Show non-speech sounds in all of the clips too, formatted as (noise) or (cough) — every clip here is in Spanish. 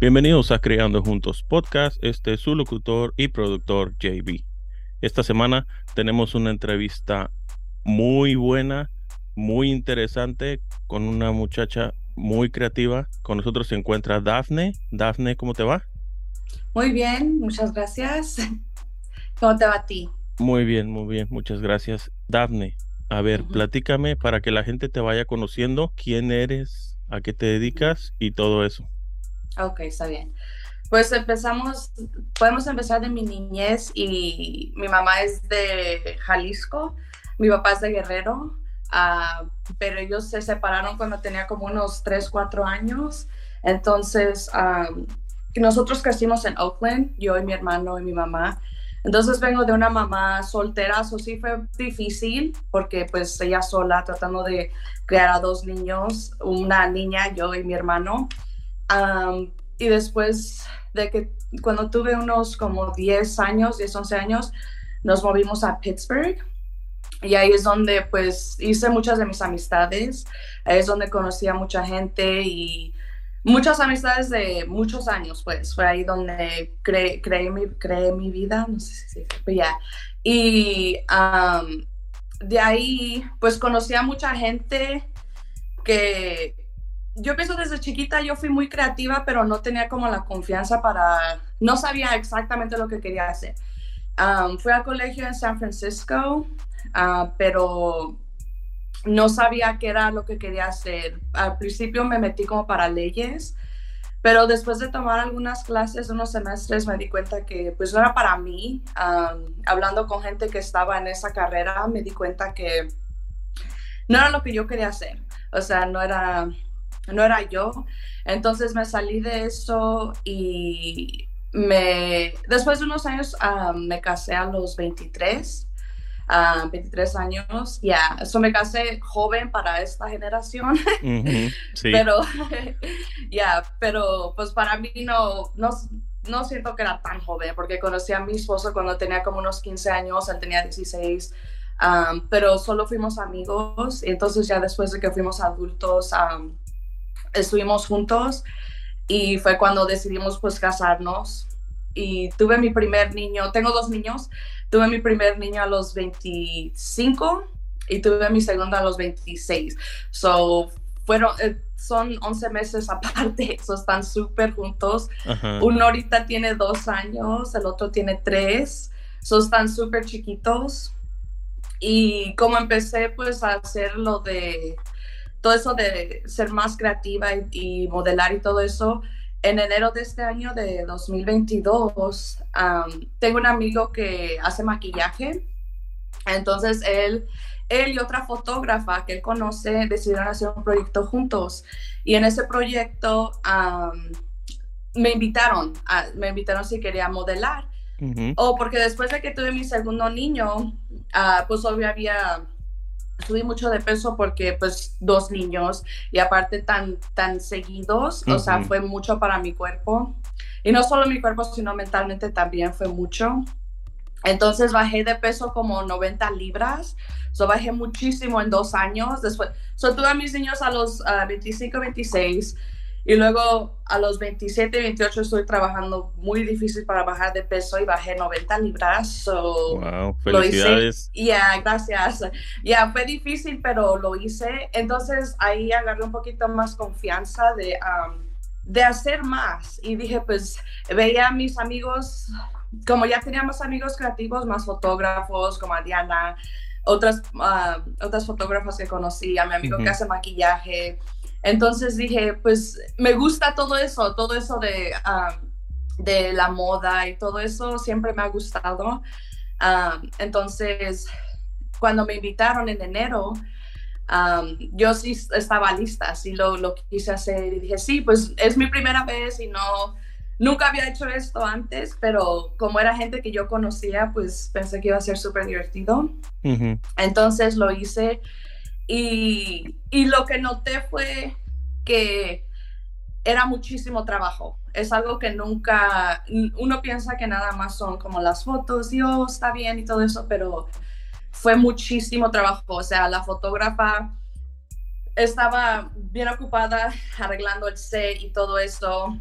Bienvenidos a Creando Juntos Podcast. Este es su locutor y productor JB. Esta semana tenemos una entrevista muy buena, muy interesante con una muchacha muy creativa. Con nosotros se encuentra Dafne. Dafne, ¿cómo te va? Muy bien, muchas gracias. ¿Cómo te va a ti? Muy bien, muy bien, muchas gracias. Dafne, a ver, platícame para que la gente te vaya conociendo quién eres, a qué te dedicas y todo eso. Ok, está bien. Pues empezamos, podemos empezar de mi niñez y mi mamá es de Jalisco, mi papá es de Guerrero, uh, pero ellos se separaron cuando tenía como unos 3, 4 años. Entonces, um, nosotros crecimos en Oakland, yo y mi hermano y mi mamá. Entonces vengo de una mamá soltera, eso sí fue difícil porque pues ella sola tratando de crear a dos niños, una niña, yo y mi hermano. Y después de que cuando tuve unos como 10 años, 10, 11 años, nos movimos a Pittsburgh. Y ahí es donde pues hice muchas de mis amistades, es donde conocí a mucha gente y muchas amistades de muchos años, pues fue ahí donde creé, mi, mi vida, no sé si se ya. Y de ahí, pues conocí a mucha gente que yo pienso desde chiquita yo fui muy creativa, pero no tenía como la confianza para, no sabía exactamente lo que quería hacer. fui al colegio en San Francisco, ah, pero no sabía qué era lo que quería hacer. Al principio me metí como para leyes, pero después de tomar algunas clases, unos semestres, me di cuenta que pues no era para mí. hablando con gente que estaba en esa carrera, me di cuenta que no era lo que yo quería hacer. O sea, no era, no era yo. Entonces me salí de eso y me, después de unos años me casé a los 23 23 años, ya, eso me casé joven para esta generación, (laughs) pero (laughs) ya, pero pues para mí no, no, no siento que era tan joven, porque conocí a mi esposo cuando tenía como unos 15 años, él tenía 16, pero solo fuimos amigos, y entonces ya después de que fuimos adultos, estuvimos juntos y fue cuando decidimos pues casarnos y tuve mi primer niño, tengo dos niños, Tuve mi primer niño a los 25 y tuve mi segundo a los 26. So, fueron, eh, son 11 meses (laughs) aparte, so están súper juntos. Uno ahorita tiene dos años, el otro tiene tres, so están súper chiquitos. Y como empecé pues a hacer lo de todo eso de ser más creativa y modelar y todo eso, en enero de este año de 2022, tengo un amigo que hace maquillaje. Entonces él, él y otra fotógrafa que él conoce decidieron hacer un proyecto juntos. Y en ese proyecto me invitaron, me invitaron si quería modelar. O porque después de que tuve mi segundo niño, ah, pues obvio había subí mucho de peso porque pues dos niños y aparte tan, tan seguidos, o sea, fue mucho para mi cuerpo. Y no solo mi cuerpo, sino mentalmente también fue mucho. Entonces bajé de peso como 90 libras. So bajé muchísimo en dos años. Después, so tuve a mis niños a los 25, 26. Y luego a los 27, 28 estoy trabajando muy difícil para bajar de peso y bajé 90 libras. So, wow, felicidades. Ya, gracias. Ya, fue difícil, pero lo hice. Entonces ahí agarré un poquito más confianza de, de hacer más. Y dije, pues veía a mis amigos, como ya teníamos amigos creativos, más fotógrafos, como a Diana, otras, otras fotógrafas que conocí, a mi amigo que hace maquillaje entonces dije, pues me gusta todo eso, todo eso de, de la moda y todo eso siempre me ha gustado. entonces, cuando me invitaron en enero, yo sí estaba lista, sí lo, lo quise hacer y dije, sí, pues es mi primera vez y no, nunca había hecho esto antes, pero como era gente que yo conocía, pues pensé que iba a ser súper divertido. Entonces lo hice y, lo que noté fue que era muchísimo trabajo. Es algo que nunca, uno piensa que nada más son como las fotos, Dios, oh, está bien y todo eso, pero fue muchísimo trabajo. O sea, la fotógrafa estaba bien ocupada (laughs) arreglando el set y todo eso.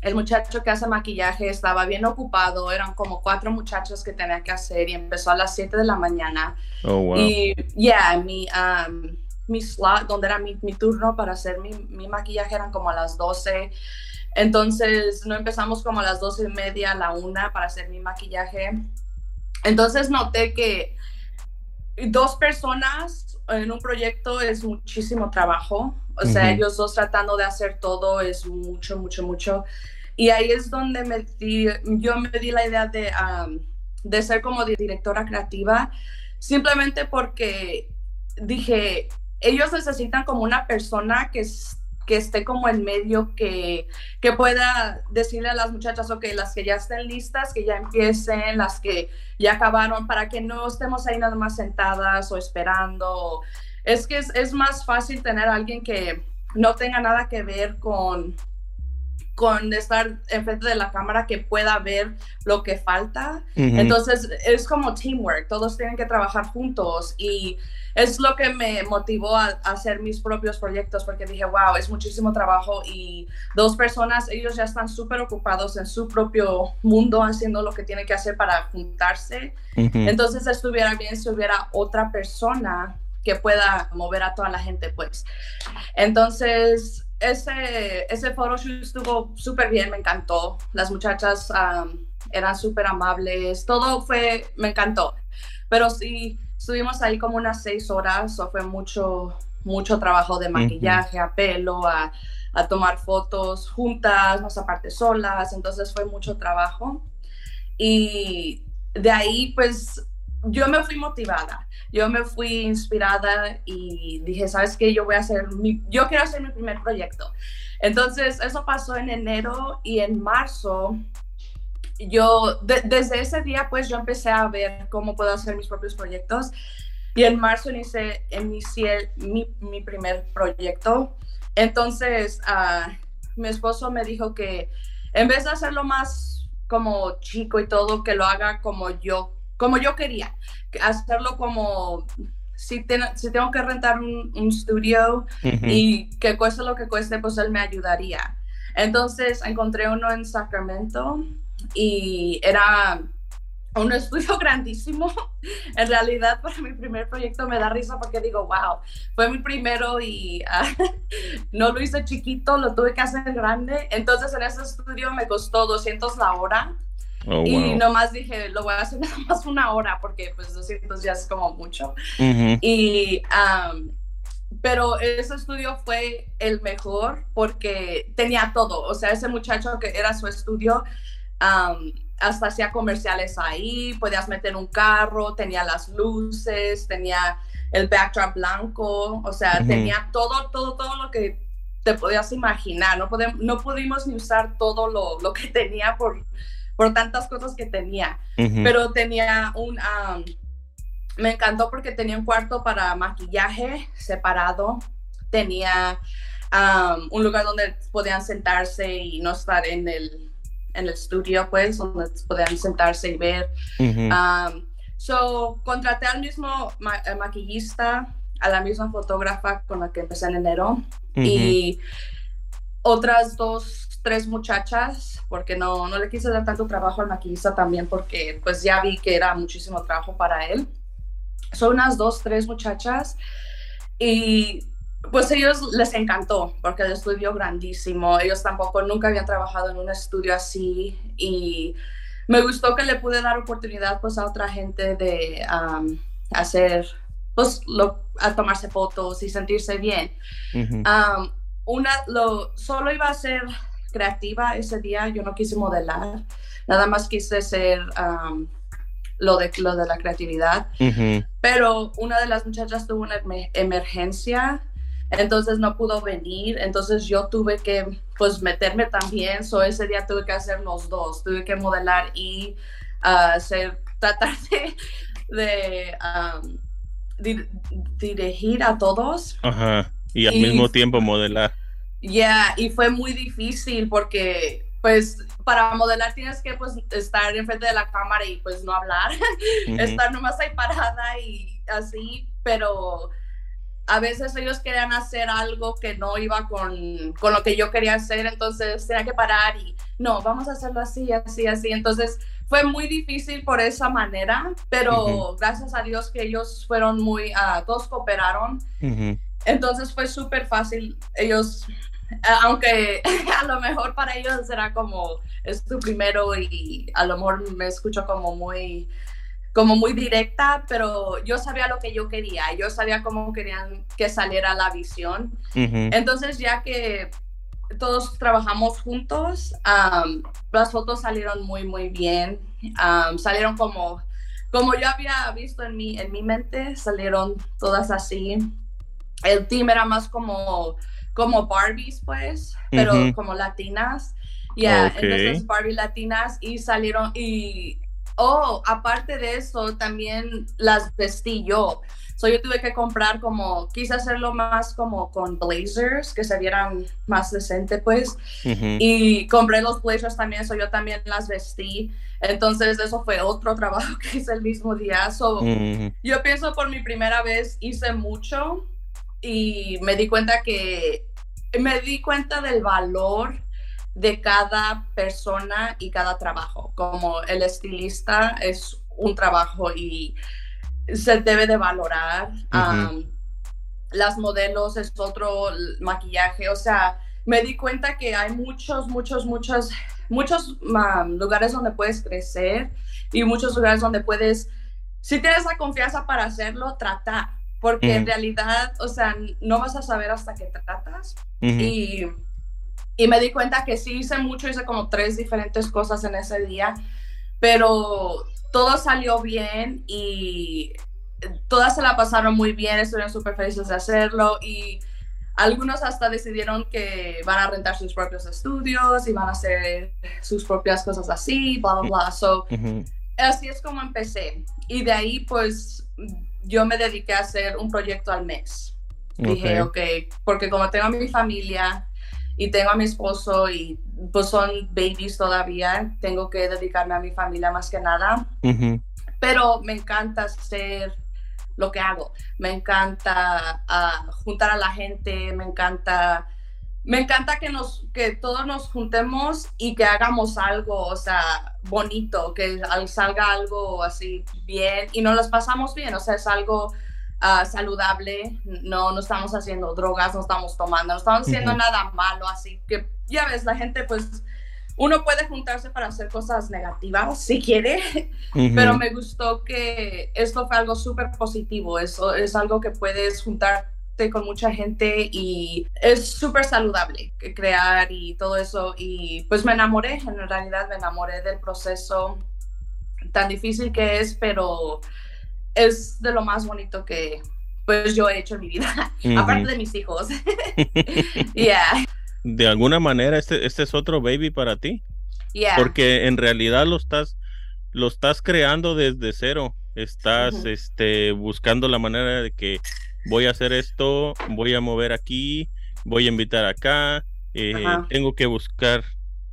El muchacho que hace maquillaje estaba bien ocupado, eran como cuatro muchachos que tenía que hacer y empezó a las 7 de la mañana. Oh, wow. Y ya, mi, um, mi slot, donde era mi, mi turno para hacer mi, mi, maquillaje, eran como a las 12. Entonces, no empezamos como a las 12 y media, a la una para hacer mi maquillaje. Entonces, noté que dos personas en un proyecto es muchísimo trabajo. O sea, ellos dos tratando de hacer todo es mucho, mucho, mucho. Y ahí es donde me di, yo me di la idea de, um, de ser como directora creativa, simplemente porque dije, ellos necesitan como una persona que, que esté como en medio, que, que pueda decirle a las muchachas, ok, las que ya estén listas, que ya empiecen, las que ya acabaron, para que no estemos ahí nada más sentadas o esperando. Es que es, es más fácil tener a alguien que no tenga nada que ver con, con estar enfrente de la cámara que pueda ver lo que falta. Uh -huh. Entonces es como teamwork, todos tienen que trabajar juntos y es lo que me motivó a, a, hacer mis propios proyectos porque dije, wow, es muchísimo trabajo y dos personas, ellos ya están súper ocupados en su propio mundo haciendo lo que tienen que hacer para juntarse. Uh -huh. Entonces estuviera bien si hubiera otra persona que pueda mover a toda la gente, pues. Entonces, ese, ese photoshoot estuvo súper bien, me encantó. Las muchachas um, eran súper amables, todo fue, me encantó. Pero sí, estuvimos ahí como unas seis horas, o fue mucho, mucho trabajo de maquillaje, uh -huh. a pelo, a, a, tomar fotos juntas, más aparte solas, entonces fue mucho trabajo. Y de ahí, pues, yo me fui motivada, yo me fui inspirada y dije, ¿sabes qué? Yo voy a hacer mi, yo quiero hacer mi primer proyecto. Entonces, eso pasó en enero y en marzo, yo, de, desde ese día, pues yo empecé a ver cómo puedo hacer mis propios proyectos y en marzo inicié, inicié mi, mi primer proyecto. Entonces, uh, mi esposo me dijo que en vez de hacerlo más como chico y todo, que lo haga como yo como yo quería, hacerlo como si, ten, si tengo que rentar un, un estudio uh -huh. y que cueste lo que cueste, pues él me ayudaría. Entonces encontré uno en Sacramento y era un estudio (laughs) grandísimo. En realidad, para mi primer proyecto me da risa porque digo, wow, fue mi primero y uh, (laughs) no lo hice chiquito, lo tuve que hacer grande. Entonces, en ese estudio me costó 200 la hora. Oh, wow. Y nomás dije, lo voy a hacer (laughs) nada más una hora porque pues 200 ya es como mucho. Uh -huh. Y, um, pero ese estudio fue el mejor porque tenía todo. O sea, ese muchacho que era su estudio, um, hasta hacía comerciales ahí, podías meter un carro, tenía las luces, tenía el backdrop blanco, o sea, uh -huh. tenía todo, todo, todo lo que te podías imaginar. No, podemos, no pudimos ni usar todo lo, lo que tenía por por tantas cosas que tenía. Uh -huh. Pero tenía un... Um, me encantó porque tenía un cuarto para maquillaje separado. Tenía um, un lugar donde podían sentarse y no estar en el, en el estudio, pues, donde podían sentarse y ver. Uh -huh. um, so, contraté al mismo ma maquillista, a la misma fotógrafa con la que empecé en enero. Uh -huh. Y otras dos tres muchachas, porque no, no le quise dar tanto trabajo al maquillista también, porque pues ya vi que era muchísimo trabajo para él. Son unas dos, tres muchachas y pues ellos les encantó, porque el estudio grandísimo, ellos tampoco nunca habían trabajado en un estudio así y me gustó que le pude dar oportunidad pues a otra gente de um, hacer, pues lo, a tomarse fotos y sentirse bien. Uh -huh. um, una, lo, solo iba a ser creativa ese día, yo no quise modelar, nada más quise ser um, lo, de, lo de la creatividad. Uh -huh. Pero una de las muchachas tuvo una emergencia, entonces no pudo venir, entonces yo tuve que pues meterme también, so ese día tuve que hacer los dos, tuve que modelar y uh, hacer, (laughs) tratar de, de um, di dirigir a todos. Ajá. Y al y, mismo tiempo modelar. Yeah, y fue muy difícil porque pues para modelar tienes que pues estar enfrente de la cámara y pues no hablar, (laughs) uh -huh. estar nomás ahí parada y así, pero a veces ellos querían hacer algo que no iba con, con lo que yo quería hacer, entonces tenía que parar y no, vamos a hacerlo así, así, así. Entonces fue muy difícil por esa manera, pero gracias a Dios que ellos fueron muy, uh, todos cooperaron. Entonces fue súper fácil. Ellos, aunque (laughs) a lo mejor para ellos será como, es tu primero y a lo mejor me escucho como muy como muy directa, pero yo sabía lo que yo quería, yo sabía cómo querían que saliera la visión. Entonces, ya que todos trabajamos juntos, las fotos salieron muy, muy bien, salieron como, como yo había visto en mi, en mi mente, salieron todas así. El team era más como, como Barbies, pues, pero como latinas. Ya, entonces Barbie latinas y salieron y Oh, aparte de eso, también las vestí yo. So, yo tuve que comprar como, quise hacerlo más como con blazers, que se vieran más decente, pues. Y compré los blazers también, so yo también las vestí. Entonces, eso fue otro (laughs) trabajo que hice el mismo día. So, Yo pienso por mi primera vez hice mucho y me di cuenta que, me di cuenta del valor de cada persona y cada trabajo. Como el estilista es un trabajo y se debe de valorar. las modelos es otro maquillaje. O sea, me di cuenta que hay muchos, muchos, muchos, muchos lugares donde puedes crecer y muchos lugares donde puedes, si tienes la confianza para hacerlo, tratar. Porque en realidad, o sea, no vas a saber hasta que tratas. Y y me di cuenta que sí hice mucho, hice como tres diferentes cosas en ese día, pero todo salió bien y todas se la pasaron muy bien, estuvieron súper felices de hacerlo y algunos hasta decidieron que van a rentar sus propios estudios y van a hacer sus propias cosas así, bla, bla, bla. So, Así es como empecé. Y de ahí, pues, yo me dediqué a hacer un proyecto al mes. Dije, ok, porque como tengo mi familia, y tengo a mi esposo y pues son babies todavía, tengo que dedicarme a mi familia más que nada, pero me encanta hacer lo que hago, me encanta uh, juntar a la gente, me encanta... Me encanta que, nos, que todos nos juntemos y que hagamos algo, o sea, bonito, que salga algo así bien y nos los pasamos bien, o sea, es algo Ah, saludable, no, no estamos haciendo drogas, no estamos tomando, no estamos haciendo nada malo, así que ya ves, la gente pues uno puede juntarse para hacer cosas negativas si quiere, pero me gustó que esto fue algo súper positivo, eso es algo que puedes con mucha gente y es súper saludable crear y todo eso y pues me enamoré, en realidad me enamoré del proceso tan difícil que es, pero es de lo más bonito que pues yo he hecho en mi vida, (laughs) aparte de mis hijos. (laughs) yeah. De alguna manera este, este es otro baby para ti. Yeah. Porque en realidad lo estás lo estás creando desde cero. Estás este buscando la manera de que voy a hacer esto, voy a mover aquí, voy a invitar acá, eh, tengo que buscar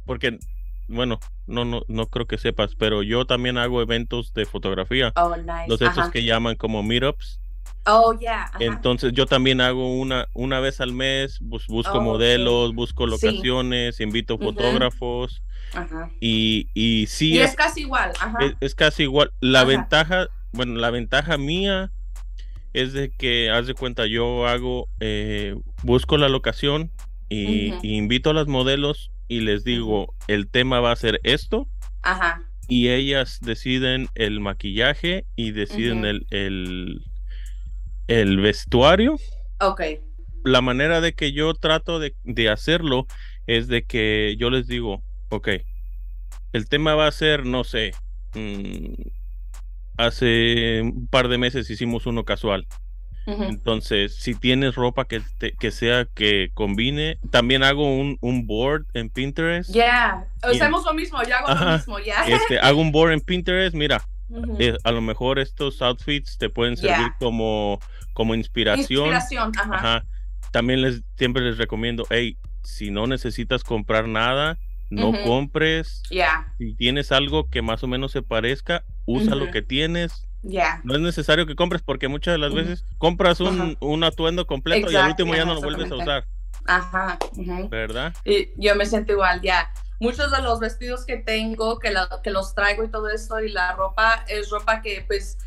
porque bueno, no, no, no creo que sepas, pero yo también hago eventos de fotografía. Oh, nice. Los estos que llaman como meetups. Oh, yeah. Entonces yo también hago una, una vez al mes, busco oh, modelos, busco locaciones, invito fotógrafos. Ajá. Y, y sí. Y es, casi igual. Ajá. Es, casi igual. La ventaja, bueno, la ventaja mía es de que, haz de cuenta, yo hago, eh, busco la locación y, y invito a las modelos y les digo, el tema va a ser esto. Ajá. Y ellas deciden el maquillaje y deciden el, el, el, vestuario. Ok. La manera de que yo trato de, de hacerlo es de que yo les digo, ok, el tema va a ser, no sé, mm, hace un par de meses hicimos uno casual. Entonces, si tienes ropa que, que sea que combine, también hago un, un board en Pinterest. Ya, hacemos lo mismo, yo hago lo mismo, ya. Este, hago un board en Pinterest, mira, eh, a lo mejor estos outfits te pueden servir como, como inspiración. Inspiración, ajá. También les, siempre les recomiendo, hey, si no necesitas comprar nada, no compres. Ya. Si tienes algo que más o menos se parezca, usa lo que tienes, no es necesario que compres porque muchas de las veces compras un, atuendo completo y al último ya no lo vuelves a usar. Ajá. ¿Verdad? Y yo me siento igual, ya. muchos de los vestidos que tengo, que, que los traigo y todo esto, y la ropa es ropa que pues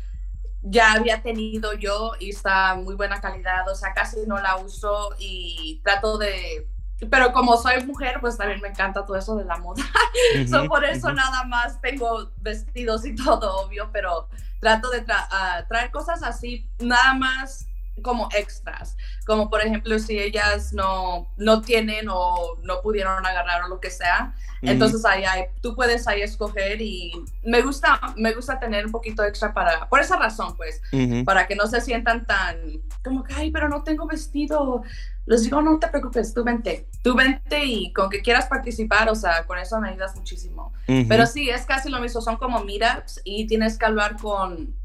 ya había tenido yo y está muy buena calidad, o sea, casi no la uso y trato de, pero como soy mujer, pues también me encanta todo eso de la moda. (laughs) por eso nada más tengo vestidos y todo, obvio, pero trato de ah, traer cosas así, nada más como extras, como por ejemplo si ellas no, no tienen o no pudieron agarrar o lo que sea, entonces ahí hay, tú puedes ahí escoger y me gusta, me gusta tener un poquito extra para, por esa razón pues, para que no se sientan tan como que, ay, pero no tengo vestido. Les digo, no te preocupes, tú vente, tú vente y con que quieras participar, o sea, con eso me ayudas muchísimo. Pero sí, es casi lo mismo, son como meetups y tienes que hablar con,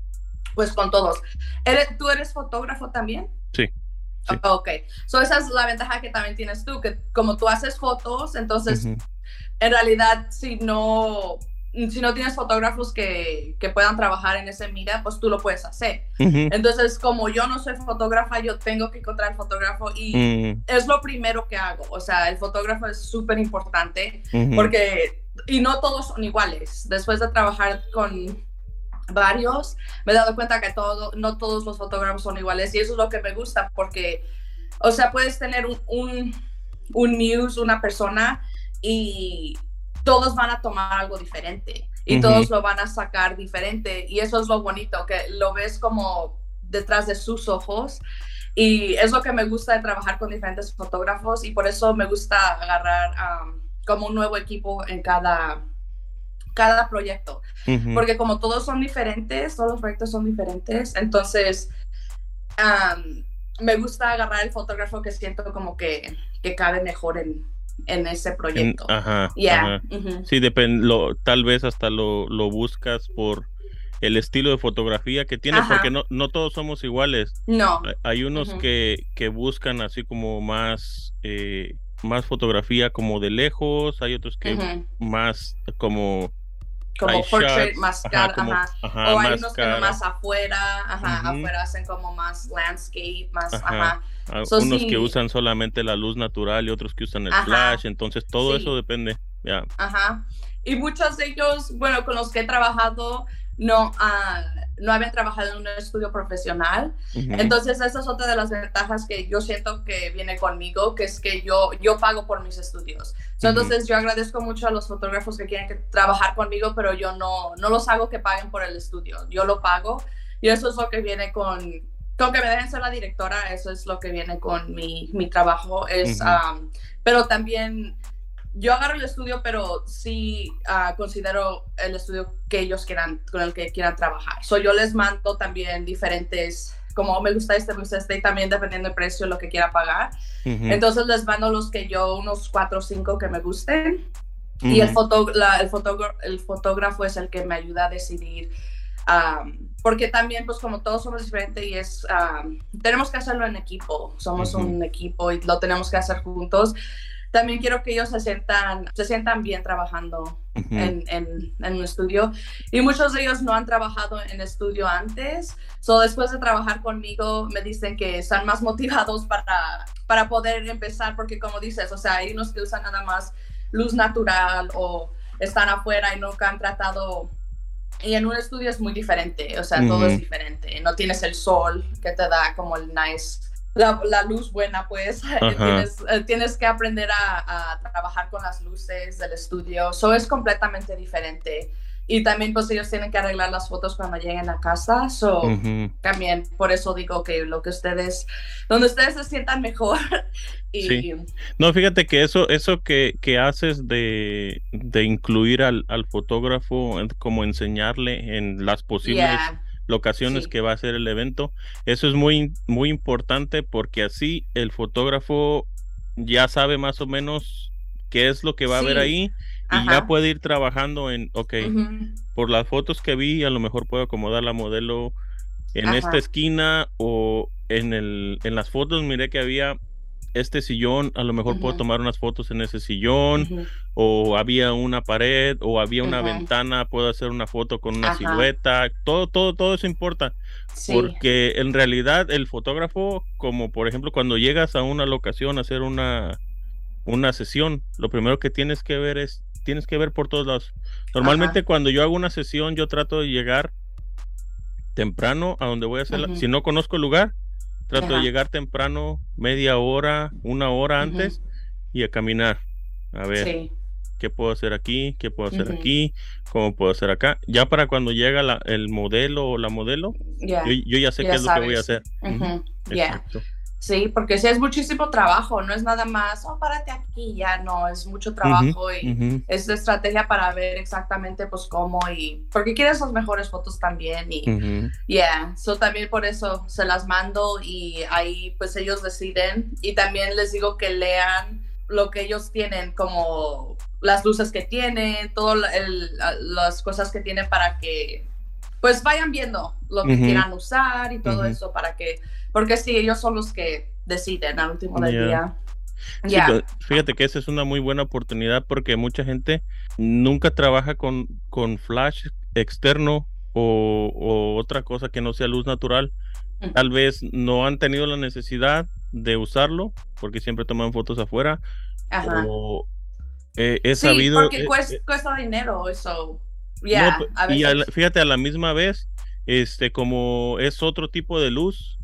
pues con todos. ¿Tú eres fotógrafo también? Sí. Ok, so esa es la ventaja que también tienes tú, que como tú haces fotos, entonces en realidad si no, si no tienes fotógrafos que, que, puedan trabajar en ese mira, pues tú lo puedes hacer. Entonces, como yo no soy fotógrafa, yo tengo que encontrar el fotógrafo y mm. es lo primero que hago. O sea, el fotógrafo es súper importante porque, y no todos son iguales. Después de trabajar con varios, me he dado cuenta que todo, no todos los fotógrafos son iguales y eso es lo que me gusta porque, o sea, puedes tener un, un, un muse, una persona y todos van a tomar algo diferente y todos lo van a sacar diferente. Y eso es lo bonito, que lo ves como detrás de sus ojos. Y es lo que me gusta de trabajar con diferentes fotógrafos y por eso me gusta agarrar como un nuevo equipo en cada cada proyecto, porque como todos son diferentes, todos los proyectos son diferentes, entonces me gusta agarrar el fotógrafo que siento como que, que cabe mejor en, en ese proyecto. ajá. Sí, depende, tal vez hasta lo, lo, buscas por el estilo de fotografía que tiene, porque no, no todos somos iguales. No. Hay unos que, que buscan así como más... Eh, más fotografía como de lejos, hay otros que más como como portrait más caro, ajá, o hay unos que más afuera, ajá, afuera hacen como más landscape, más, ajá. unos que usan solamente la luz natural y otros que usan el flash, entonces todo eso depende, ya. Ajá. Y muchos de ellos, bueno, con los que he trabajado, no, uh, no habían trabajado en un estudio profesional. Entonces, esa es otra de las ventajas que yo siento que viene conmigo, que es que yo, yo pago por mis estudios. Entonces, yo agradezco mucho a los fotógrafos que quieren que, trabajar conmigo, pero yo no, no los hago que paguen por el estudio. Yo lo pago y eso es lo que viene con, con que me dejen ser la directora, eso es lo que viene con mi, mi trabajo. Es, pero también yo agarro el estudio, pero sí ah, considero el estudio que ellos quieran, con el que quieran trabajar. So, yo les mando también diferentes, como me gusta este, me gusta este, y también dependiendo del precio, lo que quiera pagar. Entonces les mando los que yo, unos cuatro o cinco que me gusten. Y el, foto, el, el fotógrafo es el que me ayuda a decidir. porque también, pues como todos somos diferentes y es, tenemos que hacerlo en equipo, somos un equipo y lo tenemos que hacer juntos también quiero que ellos se sientan, se sientan bien trabajando en, en, en, un estudio. Y muchos de ellos no han trabajado en estudio antes. So, después de trabajar conmigo, me dicen que están más motivados para, para poder empezar, porque como dices, o sea, hay unos que usan nada más luz natural o están afuera y nunca han tratado y en un estudio es muy diferente, o sea, todo es diferente. No tienes el sol que te da como el nice la, luz buena, pues (laughs) tienes, eh, tienes, que aprender a, trabajar con las luces del estudio. Eso es completamente diferente. Y también pues ellos tienen que arreglar las fotos cuando lleguen a casa. So, También por eso digo que lo que ustedes, donde ustedes se sientan mejor. (laughs) y... No, fíjate que eso, eso que, que haces de, de incluir al, al, fotógrafo, como enseñarle en las posibles locaciones que va a ser el evento. Eso es muy, muy importante porque así el fotógrafo ya sabe más o menos qué es lo que va a ver ahí y ya puede ir trabajando en, ok, por las fotos que vi, a lo mejor puedo acomodar la modelo en esta esquina o en, el, en las fotos miré que había este sillón, a lo mejor puedo tomar unas fotos en ese sillón, o había una pared, o había una ventana, puedo hacer una foto con una silueta, todo, todo, todo eso importa, porque en realidad el fotógrafo, como por ejemplo cuando llegas a una locación a hacer una, una sesión, lo primero que tienes que ver es tienes que ver por todos lados. Normalmente cuando yo hago una sesión, yo trato de llegar temprano a donde voy a hacerla. Si no conozco el lugar, trato de llegar temprano, media hora, una hora antes y a caminar. A ver, ¿qué puedo hacer aquí? ¿Qué puedo hacer aquí? ¿Cómo puedo hacer acá? Ya para cuando llega el modelo o la modelo, yo, ya sé qué es lo que voy a hacer. Exacto. Sí, porque si es muchísimo trabajo, no es nada más, oh, párate aquí, ya no, es mucho trabajo y es estrategia para ver exactamente pues cómo y porque quieres las mejores fotos también y yeah, so también por eso se las mando y ahí pues ellos deciden y también les digo que lean lo que ellos tienen como las luces que tienen, todas las cosas que tienen para que pues vayan viendo lo que quieran usar y todo eso para que, porque sí, ellos son los que deciden al último del día. Pues, fíjate que esa es una muy buena oportunidad porque mucha gente nunca trabaja con, con flash externo o, otra cosa que no sea luz natural. Tal vez no han tenido la necesidad de usarlo porque siempre toman fotos afuera. O eh, he sí, Porque eh, cuesta, eh, cuesta dinero eso y fíjate, a la misma vez, este, como es otro tipo de luz,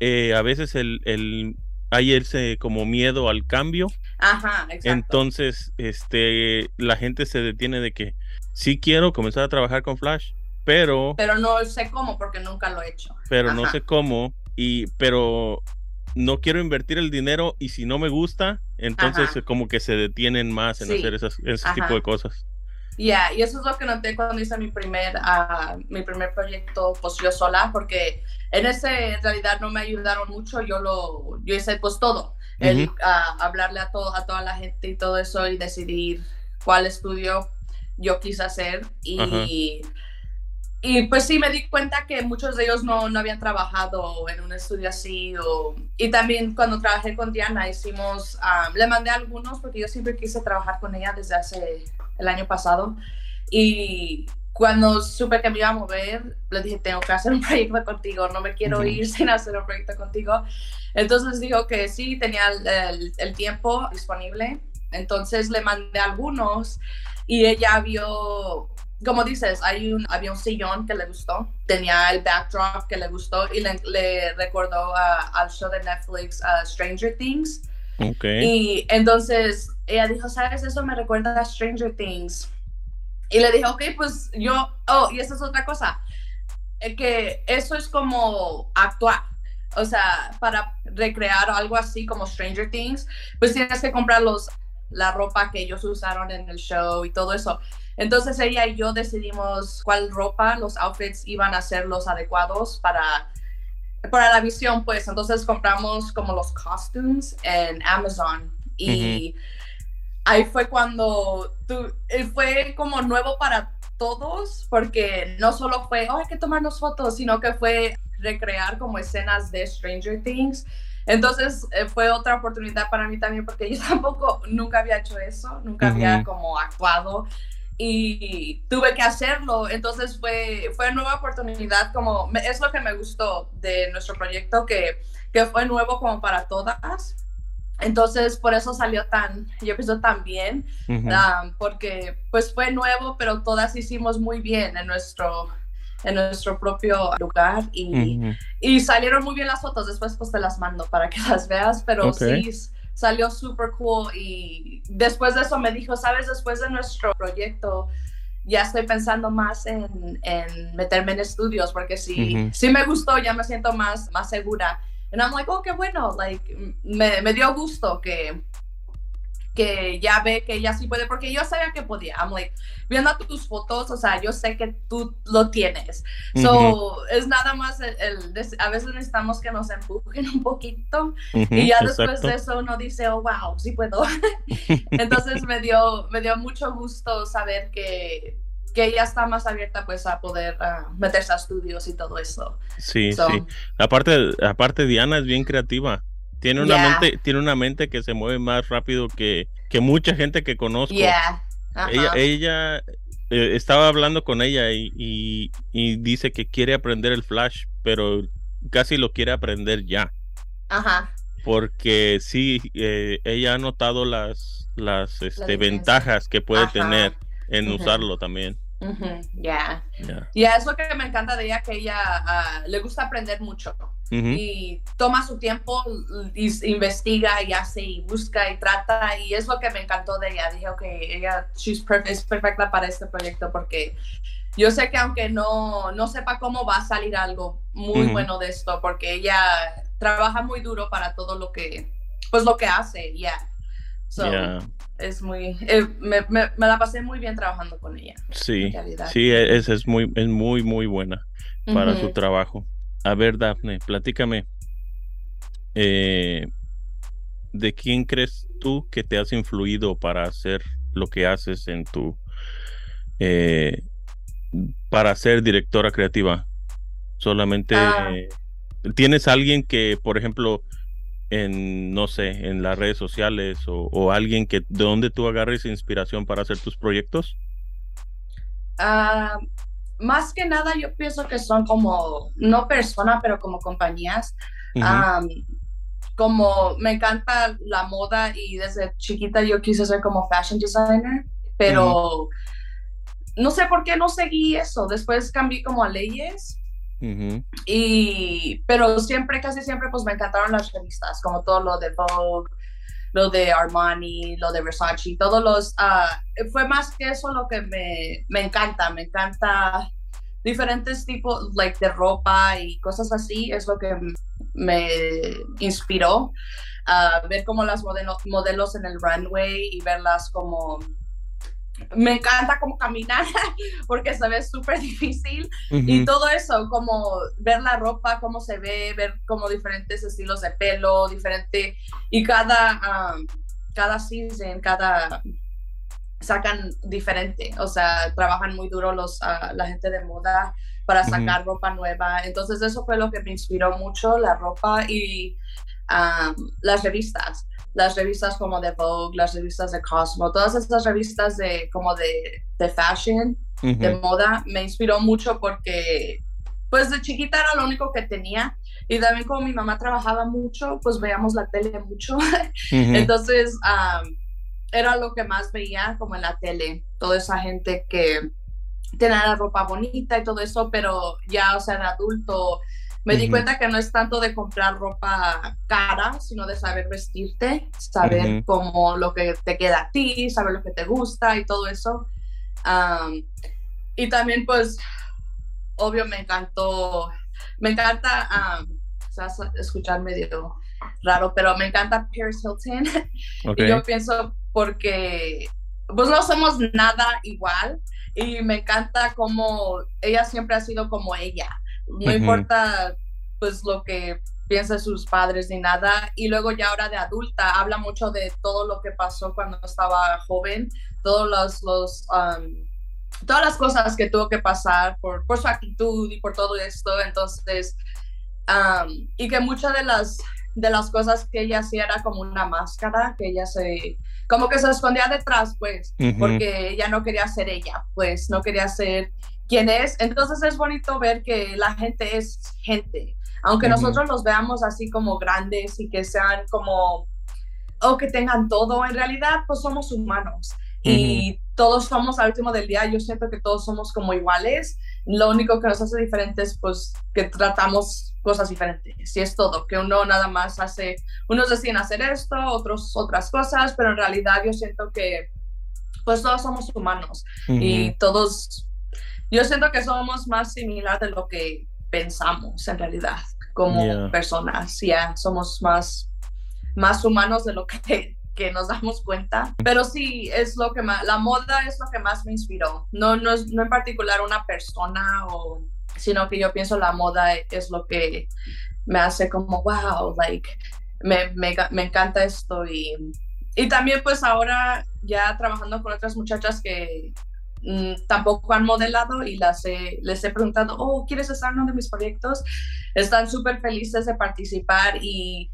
eh, a veces el, el, hay ese como miedo al cambio. Ajá, Entonces, este, la gente se detiene de que sí quiero comenzar a trabajar con Flash, pero... Pero no sé cómo porque nunca lo he hecho. Pero no sé cómo, y, pero no quiero invertir el dinero y si no me gusta, entonces como que se detienen más en hacer esas, ese tipo de cosas. Yeah, y eso es lo que noté cuando hice mi primer, uh, mi primer proyecto, pues yo sola, porque en ese en realidad no me ayudaron mucho, yo lo, yo hice pues todo, el uh, hablarle a, todo, a toda la gente y todo eso y decidir cuál estudio yo quise hacer. Y, y pues sí me di cuenta que muchos de ellos no, no habían trabajado en un estudio así o, y también cuando trabajé con Diana hicimos, uh, le mandé a algunos porque yo siempre quise trabajar con ella desde hace el año pasado. Y cuando supe que me iba a mover, le dije, tengo que hacer un (laughs) proyecto contigo, no me quiero ir sin hacer un proyecto contigo. Entonces dijo que sí, tenía el, el, tiempo disponible. Entonces le mandé algunos y ella vio, como dices, hay un, había un sillón que le gustó, tenía el backdrop que le gustó y le, le recordó al show de Netflix Stranger Things. Okay. Y entonces ella dijo, ¿sabes? Eso me recuerda a Stranger Things. Y le dije, ok, pues yo, oh, y esa es otra cosa, que eso es como actuar. O sea, para recrear algo así como Stranger Things, pues tienes que comprar los, la ropa que ellos usaron en el show y todo eso. Entonces ella y yo decidimos cuál ropa, los outfits iban a ser los adecuados para, para la visión, pues. Entonces compramos como los costumes en Amazon y ahí fue cuando tú, fue como nuevo para todos, porque no solo fue, oh, hay que tomarnos fotos, sino que fue recrear como escenas de Stranger Things. Entonces eh, fue otra oportunidad para mí también, porque yo (laughs) tampoco nunca había hecho eso, nunca había como actuado y tuve que hacerlo. Entonces fue, fue nueva oportunidad, como es lo que me gustó de nuestro proyecto, que, que fue nuevo como para todas entonces, por eso salió tan, yo pienso tan bien, porque pues fue nuevo, pero todas hicimos muy bien en nuestro, en nuestro propio lugar y, y salieron muy bien las fotos. Después pues te las mando para que (laughs) las veas, pero sí salió súper cool y después de eso me dijo, sabes, después de nuestro proyecto ya estoy pensando más en, en meterme en estudios porque sí, sí me gustó, ya me siento más, más segura And I'm like, oh, qué bueno, like, me, me dio gusto que, que ya ve que ella sí puede, porque yo sabía que podía. I'm like, viendo tus fotos, o sea, yo sé que tú lo tienes. So, es nada más, el, a veces necesitamos que nos empujen un poquito y ya después de eso uno dice, oh, wow, sí puedo. (laughs) Entonces me dio, me dio mucho gusto saber que, que ella está más abierta pues a poder uh, meterse a estudios y todo eso. Sí, sí. Aparte, aparte Diana es bien creativa. Tiene una mente, tiene una mente que se mueve más rápido que, que mucha gente que conozco. Yeah. Ella, ella eh, estaba hablando con ella y, y, y, dice que quiere aprender el flash, pero casi lo quiere aprender ya. Ajá. porque sí, eh, ella ha notado las, las este, ventajas que puede tener en usarlo también. Ya. Ya, es lo que me encanta de ella, que ella ah, le gusta aprender mucho y toma su tiempo, y investiga y hace y busca y trata y es lo que me encantó de ella. Dije, ok, ella es perfecta para este proyecto porque yo sé que aunque no, no sepa cómo va a salir algo muy bueno de esto, porque ella trabaja muy duro para todo lo que, pues lo que hace, ya. Es muy, eh, me, me, la pasé muy bien trabajando con ella. Sí, sí, es, es, muy, es muy, muy buena para su trabajo. A ver, Daphne, platícame. Eh, ¿De quién crees tú que te has influido para hacer lo que haces en tu. Eh, para ser directora creativa? Solamente. Ah. ¿Tienes alguien que, por ejemplo, en, no sé, en las redes sociales o, alguien que de donde tú agarres inspiración para hacer tus proyectos? Ah, más que nada yo pienso que son como, no personas, pero como compañías. como me encanta la moda y desde chiquita yo quise ser como fashion designer, pero no sé por qué no seguí eso. Después cambié como a leyes. Y, pero siempre, casi siempre, pues me encantaron las revistas, como todo lo de Vogue, lo de Armani, lo de Versace, todos los, ah, fue más que eso lo que me, me encanta, me encanta diferentes tipos like, de ropa y cosas así, es lo que me inspiró. a ver como las modelos, modelos en el runway y verlas como me encanta como caminar (laughs) porque se ve súper difícil. Y todo eso, como ver la ropa, cómo se ve, ver como diferentes estilos de pelo, diferente y cada, um, cada season, cada sacan diferente, o sea, trabajan muy duro los, uh, la gente de moda para sacar ropa nueva. Entonces eso fue lo que me inspiró mucho, la ropa y um, las revistas las revistas como de Vogue, las revistas de Cosmo, todas estas revistas de como de, de fashion, de moda, me inspiró mucho porque pues de chiquita era lo único que tenía. Y también como mi mamá trabajaba mucho, pues veíamos la tele mucho. (laughs) Entonces era lo que más veía como en la tele, toda esa gente que tenía la ropa bonita y todo eso, pero ya, o sea, de adulto me di cuenta que no es tanto de comprar ropa cara, sino de saber vestirte, saber cómo lo que te queda a ti, saber lo que te gusta y todo eso. y también, pues, obvio, me encantó, me encanta, um, escuchar medio raro, pero me encanta Paris Hilton. (laughs) y yo pienso porque, pues, no somos nada igual. Y me encanta cómo ella siempre ha sido como ella no importa pues lo que piensa sus padres ni nada. Y luego ya ahora de adulta habla mucho de todo lo que pasó cuando estaba joven, todos los, los um, todas las cosas que tuvo que pasar por, por su actitud y por todo esto. Entonces, um, y que muchas de las, de las cosas que ella hacía era como una máscara, que ella se, como que se escondía detrás, pues, porque ella no quería ser ella, pues, no quería ser quién es. Entonces es bonito ver que la gente es gente, aunque nosotros los veamos así como grandes y que sean como, o que tengan todo, en realidad pues somos humanos. Y todos somos al último del día, yo siento que todos somos como iguales. Lo único que nos hace diferentes, pues que tratamos cosas diferentes. Y es todo, que uno nada más hace, unos deciden hacer esto, otros otras cosas, pero en realidad yo siento que pues todos somos humanos y todos yo siento que somos más similares de lo que pensamos en realidad como personas. Ya somos más, más humanos de lo que, (laughs) que nos damos cuenta. Pero sí, es lo que más, la moda es lo que más me inspiró. No, no, es, no en particular una persona, o, sino que yo pienso la moda es lo que me hace como, wow, like, me, me, me encanta esto. Y, y también pues ahora ya trabajando con otras muchachas que tampoco han modelado y las les he preguntado, oh, ¿quieres estar en uno de mis proyectos? Están súper felices de participar y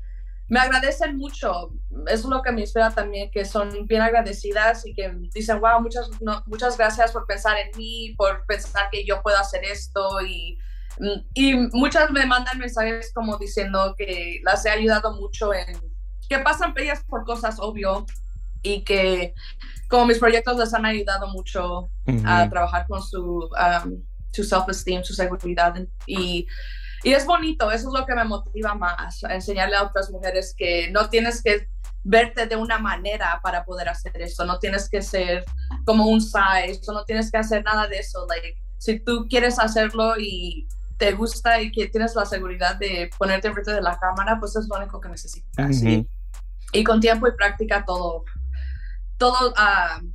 me agradecen mucho. es lo que me espera también, que son bien agradecidas y que dicen, wow, muchas, muchas gracias por pensar en mí, por pensar que yo puedo hacer esto y Mm, y muchas me mandan mensajes como diciendo que las he ayudado mucho en que pasan ellas por cosas obvio y que como mis proyectos les han ayudado mucho a trabajar con su, um, su self-esteem, su seguridad y y es bonito, eso es lo que me motiva más, enseñarle a otras mujeres que no tienes que verte de una manera para poder hacer eso, no tienes que ser como un size, no tienes que hacer nada de eso. Like, si tú quieres hacerlo y te gusta y que tienes la seguridad de ponerte enfrente de la cámara, pues es lo único que necesitas. Y con tiempo y práctica todo, todo uh,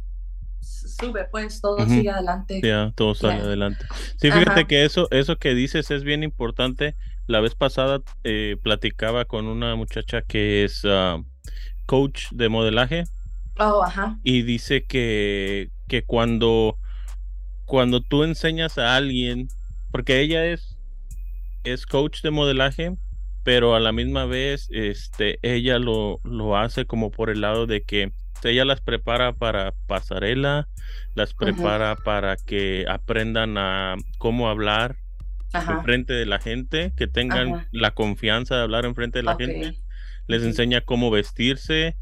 sube, pues todo sigue adelante. Ya, todo sale adelante. Sí, fíjate que eso, eso que dices es bien importante. La vez pasada eh, platicaba con una muchacha que es ah, coach de modelaje. Oh, ajá. Y dice que, que cuando, cuando tú enseñas a alguien, porque ella es, es coach de modelaje, pero a la misma vez este, ella lo, lo hace como por el lado de que ella las prepara para pasarela, las prepara para que aprendan a cómo hablar en frente de la gente, que tengan la confianza de hablar en frente de la gente. Les enseña cómo vestirse,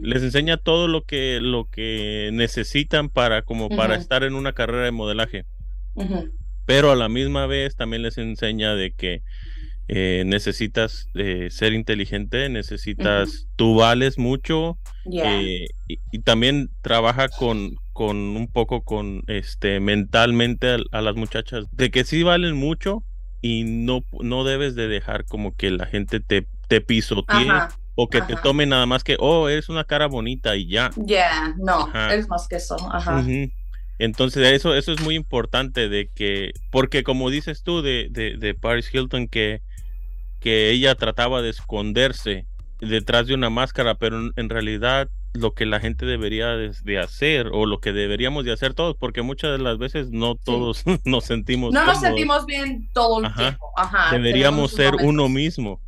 les enseña todo lo que lo que necesitan para como para estar en una carrera de modelaje. Pero a la misma vez también les enseña de que eh, necesitas eh, ser inteligente, necesitas, tú vales mucho eh, y, también trabaja con, con un poco con este mentalmente a, las muchachas de que sí valen mucho y no, no debes de dejar como que la gente te, te pisotee o que te tome nada más que, oh, eres una cara bonita y ya. Ya, no, es más que eso. Ajá. Entonces eso, eso es muy importante de que, porque como dices tú de, de, de Paris Hilton, que que ella trataba de esconderse detrás de una máscara, pero en realidad lo que la gente debería de, hacer o lo que deberíamos de hacer todos, porque muchas de las veces no todos (laughs) nos sentimos No nos sentimos bien todo el tiempo. Ajá, deberíamos ser uno mismo.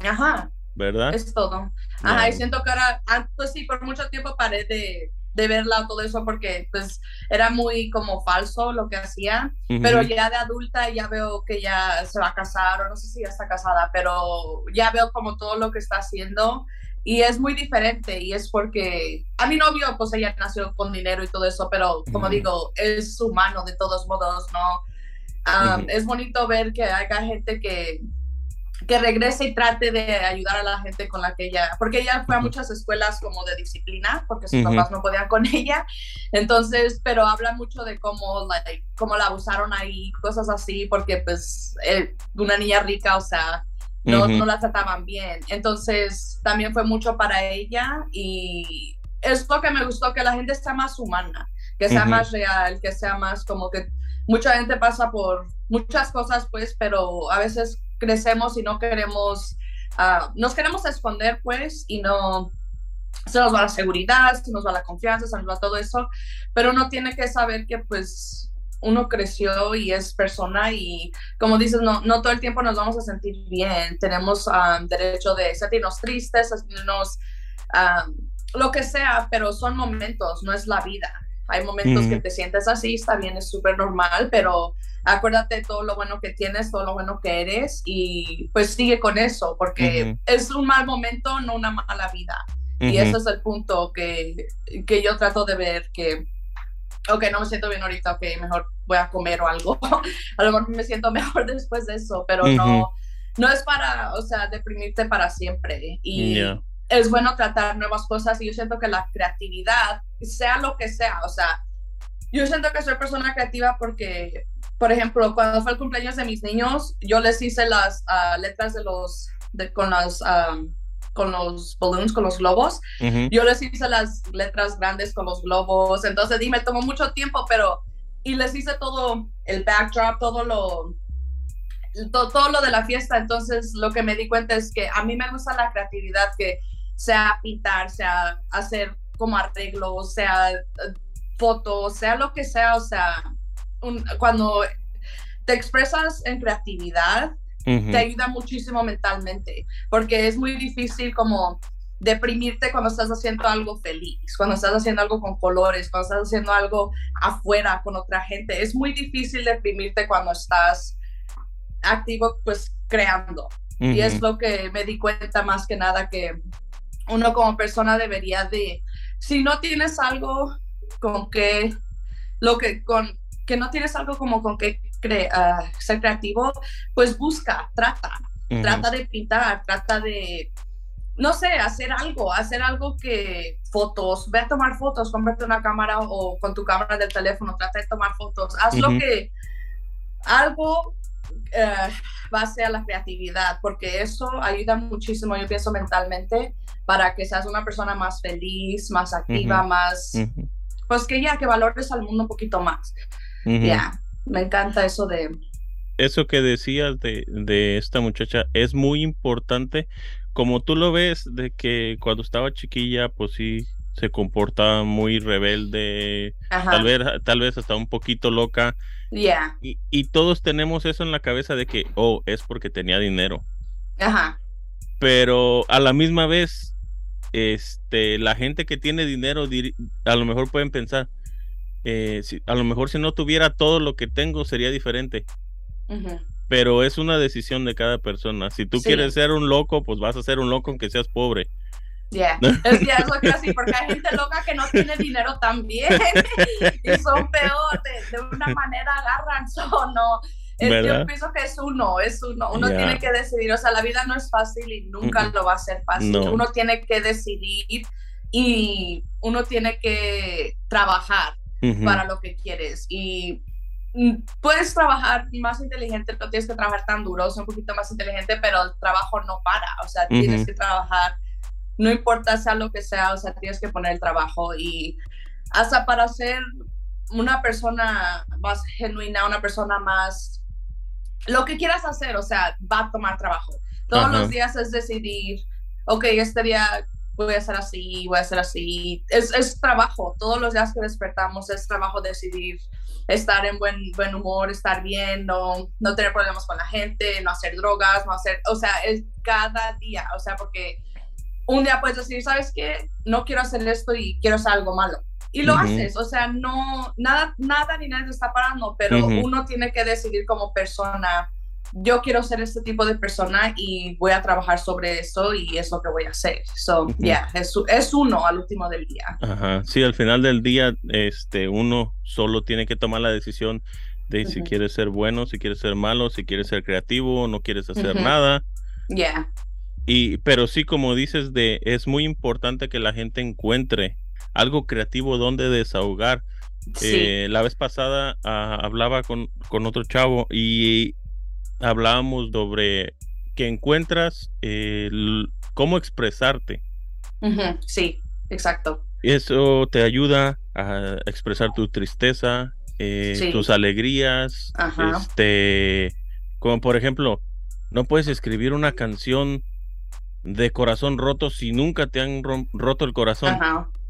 Ajá. ¿Verdad? Es todo. Ajá, y siento que ahora, pues sí, por mucho tiempo paré de, de verla todo eso porque pues era muy como falso lo que hacía, pero ya de adulta ya veo que ya se va a casar o no sé si ya está casada, pero ya veo como todo lo que está haciendo y es muy diferente y es porque a mi novio pues ella nació con dinero y todo eso, pero como digo, es humano de todos modos, ¿no? Es bonito ver que haya gente que que regrese y trate de ayudar a la gente con la que ella, porque ella fue a muchas escuelas como de disciplina, porque sus papás no podían con (laughs) ella, entonces, pero habla mucho de cómo, cómo la abusaron ahí, cosas así, porque pues eh, una niña rica, o sea, no, no la trataban bien, entonces también fue mucho para ella y es lo que me gustó, que la gente sea más humana, que sea más real, que sea más como que mucha gente pasa por muchas cosas, pues, pero a veces crecemos y no queremos, uh, nos queremos esconder, pues, y no, se nos va la seguridad, se nos va la confianza, se nos va todo eso, pero uno tiene que saber que, pues, uno creció y es persona y como dices, no, no todo el tiempo nos vamos a sentir bien, tenemos um, derecho de sentirnos tristes, sentirnos um, lo que sea, pero son momentos, no es la vida. Hay momentos que te sientes así, está bien, es súper normal, pero acuérdate de todo lo bueno que tienes, todo lo bueno que eres y pues sigue con eso, porque es un mal momento, no una mala vida. Y ese es el punto que, que yo trato de ver, que, ok, no me siento bien ahorita, ok, mejor voy a comer o algo. (laughs) a lo mejor me siento (laughs) mejor después de eso, pero no, no es para, o sea, deprimirte para siempre. Y es bueno tratar nuevas cosas y yo siento que la creatividad, sea lo que sea, o sea, yo siento que soy persona creativa porque por ejemplo, cuando fue el cumpleaños de mis niños, yo les hice las ah, letras de los, de, con las, con los balloons, con los globos. Yo les hice las letras grandes con los globos. Entonces, dime, me tomó mucho tiempo, pero, y les hice todo el backdrop, todo lo, todo, todo lo de la fiesta. Entonces, lo que me di cuenta es que a mí me gusta la creatividad, que sea pintar, sea hacer como arreglos, sea eh, fotos, sea lo que sea, o sea, cuando te expresas en creatividad, te ayuda muchísimo mentalmente, porque es muy difícil como deprimirte cuando estás haciendo algo feliz, cuando estás haciendo algo con colores, cuando estás haciendo algo afuera con otra gente. Es muy difícil deprimirte cuando estás activo pues creando. Y es lo que me di cuenta más que nada que uno como persona debería de, si no tienes algo con que, lo que, con, que no tienes algo como con que uh, ser creativo, pues busca, trata, trata de pintar, trata de no sé, hacer algo, hacer algo que fotos, ve a tomar fotos, cómprate una cámara o con tu cámara del teléfono, trata de tomar fotos, haz lo que, algo eh, base a la creatividad, porque eso ayuda muchísimo, yo pienso mentalmente, para que seas una persona más feliz, más activa, más, pues que ya, que valores al mundo un poquito más. Ya, me encanta eso de... Eso que decías de, de esta muchacha es muy importante. Como tú lo ves, de que cuando estaba chiquilla, pues sí, se comportaba muy rebelde, tal vez, tal vez hasta un poquito loca. Yeah. Y, y, todos tenemos eso en la cabeza de que, oh, es porque tenía dinero. Ajá. Pero a la misma vez, este, la gente que tiene dinero, a lo mejor pueden pensar, eh, si, a lo mejor si no tuviera todo lo que tengo sería diferente pero es una decisión de cada persona. Si tú quieres ser un loco, pues vas a ser un loco aunque seas pobre. Yeah. (laughs) Es, que es que así, porque hay gente loca que no tiene dinero también (laughs) y son peor, de, una manera agarran, (laughs) son, no. yo pienso que es uno, es uno. Uno tiene que decidir, o sea, la vida no es fácil y nunca lo va a ser fácil. Uno tiene que decidir y uno tiene que trabajar para lo que quieres. Y Mm, puedes trabajar más inteligente, no tienes que trabajar tan duro, es un poquito más inteligente, pero el trabajo no para, o sea, tienes que trabajar, no importa sea lo que sea, o sea, tienes que poner el trabajo y hasta para ser una persona más genuina, una persona más, lo que quieras hacer, o sea, va a tomar trabajo. Todos los días es decidir, ok, este día voy a hacer así, voy a hacer así. Es, es trabajo, todos los días que despertamos es trabajo decidir estar en buen, buen humor, estar bien, no, no tener problemas con la gente, no hacer drogas, no hacer, o sea, es cada día, o sea, porque un día puedes decir, ¿sabes qué? No quiero hacer esto y quiero hacer algo malo. Y lo haces, o sea, no, nada, nada ni nadie te está parando, pero uno tiene que decidir como persona yo quiero ser este tipo de persona y voy a trabajar sobre eso y es lo que voy a hacer. So, yeah, es, es, uno al último del día. Ajá. Sí, al final del día, este, uno solo tiene que tomar la decisión de si quiere ser bueno, si quiere ser malo, si quiere ser creativo, no quieres hacer nada. Yeah. Y, pero sí, como dices, de, es muy importante que la gente encuentre algo creativo donde desahogar. Eh, la vez pasada ah, hablaba con, con otro chavo y hablábamos sobre que encuentras cómo expresarte. Sí, exacto. Eso te ayuda a expresar tu tristeza, eh, tus alegrías, este, como por ejemplo, no puedes escribir una canción de corazón roto si nunca te han roto el corazón.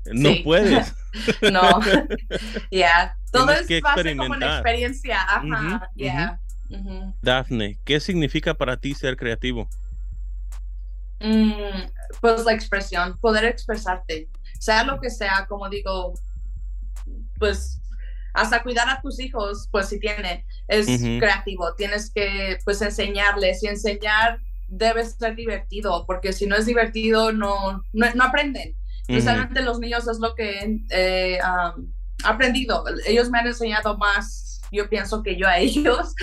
No puedes. (laughs) no, (laughs) ya. Todo es base como una experiencia. Ajá. Dafne, ¿qué significa para ti ser creativo? Mm, pues la expresión, poder expresarte, sea lo que sea, como digo, pues hasta cuidar a tus hijos, pues si tiene, es creativo, tienes que pues enseñarles y enseñar debe ser divertido, porque si no es divertido no, no, aprenden. Precisamente los niños es lo que he eh, aprendido, ellos me han enseñado más yo pienso que yo a (laughs) ellos,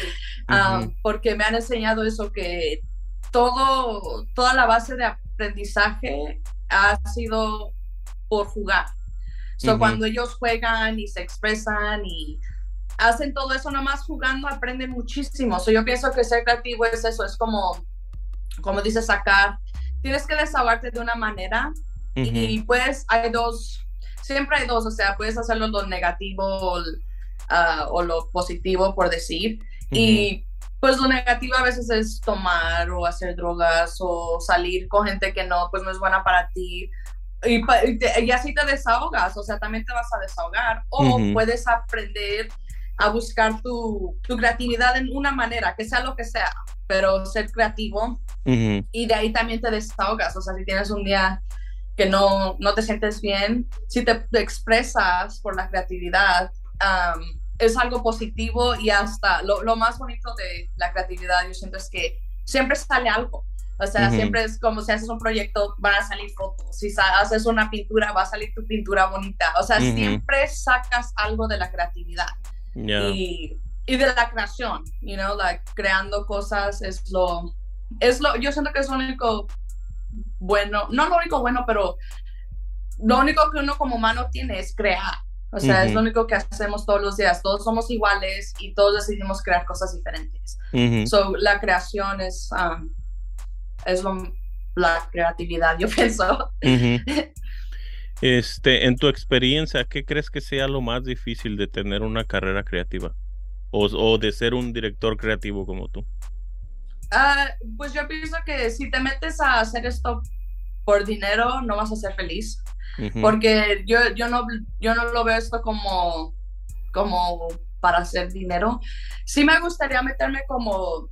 ah, porque me han enseñado eso, que todo, toda la base de aprendizaje ha sido por jugar. So, Cuando ellos juegan y se expresan y hacen todo eso nomás jugando, aprenden muchísimo. So, yo pienso que ser creativo es eso, es como, como dice sacar, tienes que desahogarte de una manera y pues hay dos, siempre hay dos, o sea, puedes hacerlo lo negativo, Ah, o lo positivo, por decir. Y pues lo negativo a veces es tomar o hacer drogas o salir con gente que no, pues no es buena para ti. Y, y, así te desahogas, o sea, también te vas a desahogar o puedes aprender a buscar tu, tu, creatividad en una manera, que sea lo que sea, pero ser creativo y de ahí también te desahogas, o sea, si tienes un día que no, no te sientes bien, si te, expresas por la creatividad, es algo positivo y hasta lo, lo, más bonito de la creatividad, yo siento es que siempre sale algo. O sea, siempre es como si haces un proyecto, van a salir fotos. Si haces una pintura, va a salir tu pintura bonita. O sea, siempre sacas algo de la creatividad. Y, y, de la creación, you know, like, creando cosas es lo, es lo, yo siento que es lo único bueno, no lo único bueno, pero lo único que uno como humano tiene es crear. O sea, es lo único que hacemos todos los días. Todos somos iguales y todos decidimos crear cosas diferentes. So, la creación es, um, es la creatividad, yo (laughs) pienso. (laughs) Este, en tu experiencia, ¿qué crees que sea lo más difícil de tener una carrera creativa? O, o de ser un director creativo como tú? Uh, pues yo pienso que si te metes a hacer esto por dinero, no vas a ser feliz. Porque yo, yo, no, yo no lo veo esto como, como para hacer dinero. Sí me gustaría meterme como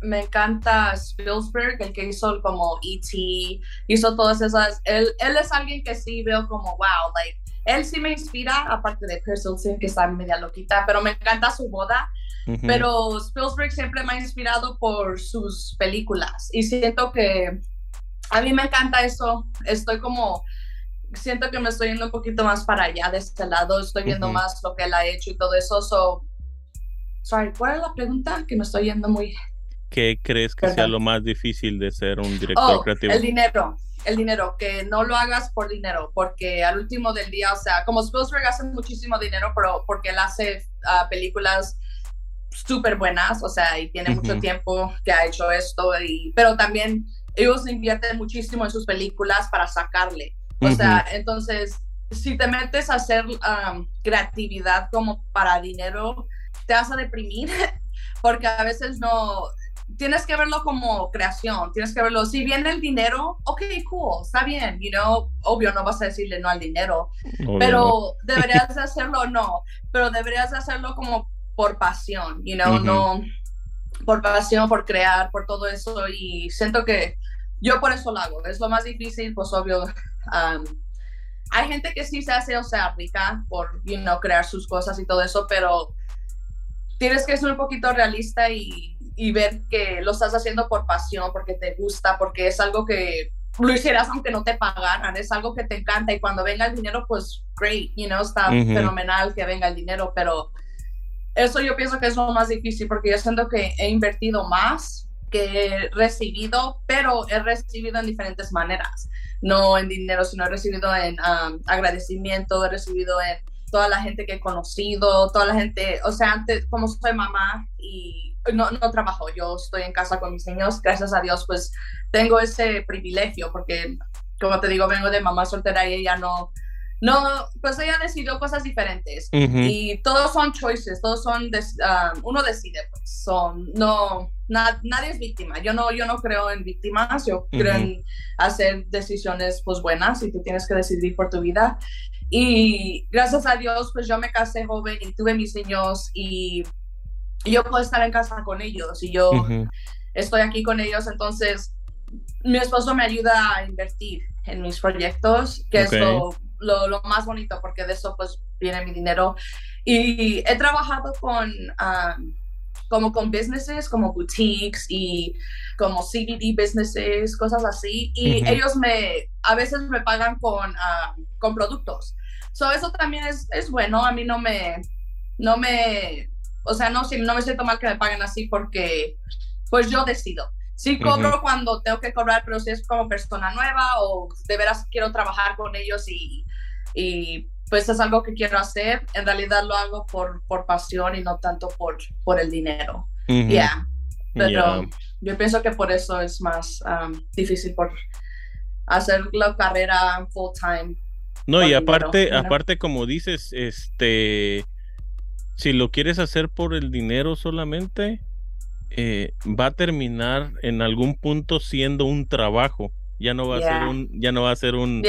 me encanta Spielberg, el que hizo como E.T., hizo todas esas. Él, él es alguien que sí veo como, wow, like, él sí me inspira, aparte de Percy que está media loquita, pero me encanta su boda. Pero Spielberg siempre me ha inspirado por sus películas y siento que a mí me encanta eso. Estoy como, siento que me estoy yendo un poquito más para allá de este lado, estoy viendo más lo que él ha hecho y todo eso. So, sorry, ¿cuál es la pregunta? Que me estoy yendo muy ¿Qué crees que sea lo más difícil de ser un director oh, creativo? El dinero, el dinero, que no lo hagas por dinero, porque al último del día, o sea, como Spielberg hace muchísimo dinero, pero porque él hace uh, películas súper buenas, o sea, y tiene mucho tiempo que ha hecho esto, y, pero también ellos invierten muchísimo en sus películas para sacarle. O sea, entonces, si te metes a hacer um, creatividad como para dinero, te vas a deprimir, (laughs) porque a veces no, tienes que verlo como creación, tienes que verlo, si viene el dinero, ok, cool, está bien, you know, obvio no vas a decirle no al dinero, pero (laughs) deberías hacerlo, no, pero deberías hacerlo como por pasión, you know, no por pasión, por crear, por todo eso, y siento que yo por eso lo hago, es lo más difícil, pues obvio, um, hay gente que sí se hace, o sea, rica por, you know, crear sus cosas y todo eso, pero tienes que ser un poquito realista y y ver que lo estás haciendo por pasión, porque te gusta, porque es algo que lo hicieras aunque no te pagaran, es algo que te encanta y cuando venga el dinero, pues great, you know, está fenomenal que venga el dinero, pero eso yo pienso que es lo más difícil porque yo siento que he invertido más que he recibido, pero he recibido en diferentes maneras, no en dinero, sino he recibido en um, agradecimiento, he recibido en toda la gente que he conocido, toda la gente, o sea, antes como soy mamá y no, no trabajo, yo estoy en casa con mis niños, gracias a Dios, pues tengo ese privilegio, porque como te digo, vengo de mamá soltera y ella no, no, pues ella decidió cosas diferentes. Y todos son choices, todos son, ah, uno decide, pues son, no, nadie es víctima, yo no, yo no creo en víctimas, yo creo en hacer decisiones pues buenas y tú tienes que decidir por tu vida. Y gracias a Dios pues yo me casé joven y tuve mis niños y yo puedo estar en casa con ellos y yo estoy aquí con ellos, entonces mi esposo me ayuda a invertir en mis proyectos, que es lo, lo, más bonito porque de eso pues viene mi dinero. Y he trabajado con, um, como con businesses, como boutiques y como CBD businesses, cosas así, y ellos me, a veces me pagan con, um, con productos. So eso también es, es bueno, a mí no me, no me o sea, no, no me siento mal que me paguen así porque pues yo decido. Sí cobro cuando tengo que cobrar, pero si es como persona nueva o de veras quiero trabajar con ellos y, y pues es algo que quiero hacer, en realidad lo hago por, por pasión y no tanto por, por el dinero. Ya, Pero yo pienso que por eso es más um, difícil por hacer la carrera full time. No, y aparte, aparte como dices, este si lo quieres hacer por el dinero solamente, eh, va a terminar en algún punto siendo un trabajo. Ya no va a ser un, ya no va a ser un,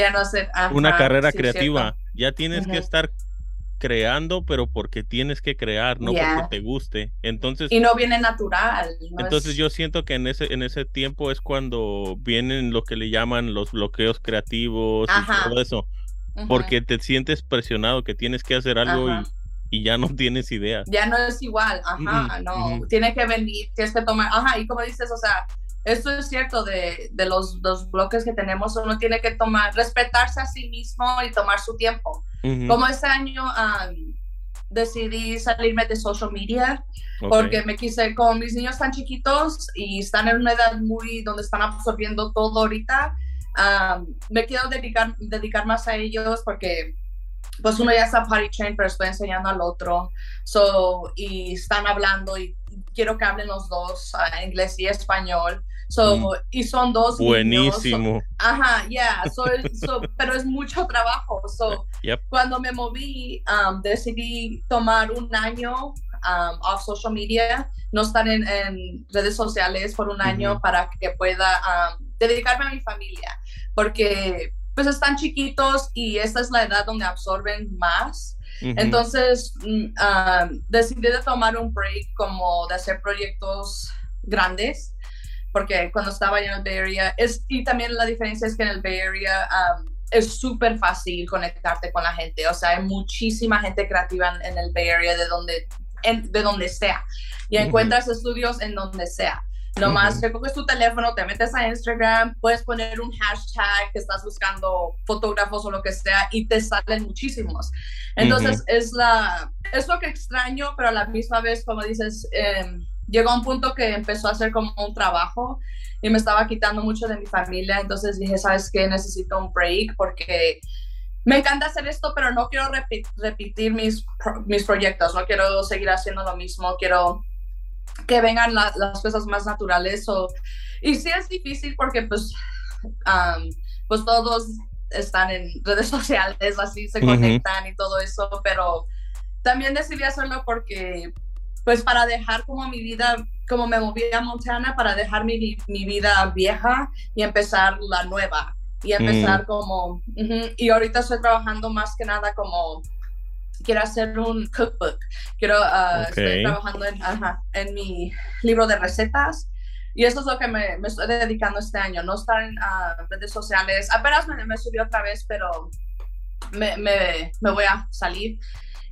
una carrera creativa. Ya tienes que estar creando, pero porque tienes que crear, no porque te guste. Entonces y no viene natural. entonces yo siento que en ese en ese tiempo es cuando vienen lo que le llaman los bloqueos creativos y todo eso, porque te sientes presionado que tienes que hacer algo y y ya no tienes idea. Ya no es igual, ajá, no, tiene que venir, tienes que tomar, ajá, y como dices, o sea, esto es cierto de, de los dos bloques que tenemos, uno tiene que tomar, respetarse a sí mismo y tomar su tiempo. Como este año decidí salirme de social media porque me quise, con mis niños tan chiquitos y están en una edad muy donde están absorbiendo todo ahorita, me quiero dedicar, dedicar más a ellos porque pues uno ya está party trained, pero estoy enseñando al otro. So, y están hablando y quiero que hablen los dos, uh, inglés y español. So, mm. Y son dos. Buenísimo. ajá, ya, yeah, pero es mucho trabajo. So, (laughs) Cuando me moví, um, decidí tomar un año um, off social media, no estar en, redes sociales por un año para que pueda um, dedicarme a mi familia. Porque pues están chiquitos y esta es la edad donde absorben más. Entonces mm, decidí de tomar un break como de hacer proyectos grandes porque cuando estaba en el Bay Area, es, y también la diferencia es que en el Bay Area es súper fácil conectarte con la gente, o sea, hay muchísima gente creativa en, el Bay Area de donde, de donde sea, y encuentras estudios en donde sea. Nomás uh recoges tu teléfono, te metes a Instagram, puedes poner un hashtag que estás buscando fotógrafos o lo que sea y te salen muchísimos. Entonces es, la, es lo que extraño, pero a la misma vez, como dices, eh, llegó a un punto que empezó a ser como un trabajo y me estaba quitando mucho de mi familia. Entonces dije, ¿sabes qué? Necesito un break porque me encanta hacer esto, pero no quiero repetir mis, mis proyectos, no quiero seguir haciendo lo mismo, quiero que vengan las cosas más naturales. O, y sí es difícil porque pues, pues todos están en redes (laughs) sociales, así se conectan y todo eso, pero también decidí hacerlo porque, pues para dejar como mi vida, como me moví a Montana, para dejar mi, mi vida vieja y empezar la nueva. Y empezar mm. como, y ahorita estoy trabajando más que nada como quiero hacer un cookbook. Quiero, uh, estoy trabajando en, en, mi libro de recetas. Y eso es lo que me, me estoy dedicando este año, no estar en uh, redes sociales. Apenas me, me subí otra vez, pero me, me, me voy a salir.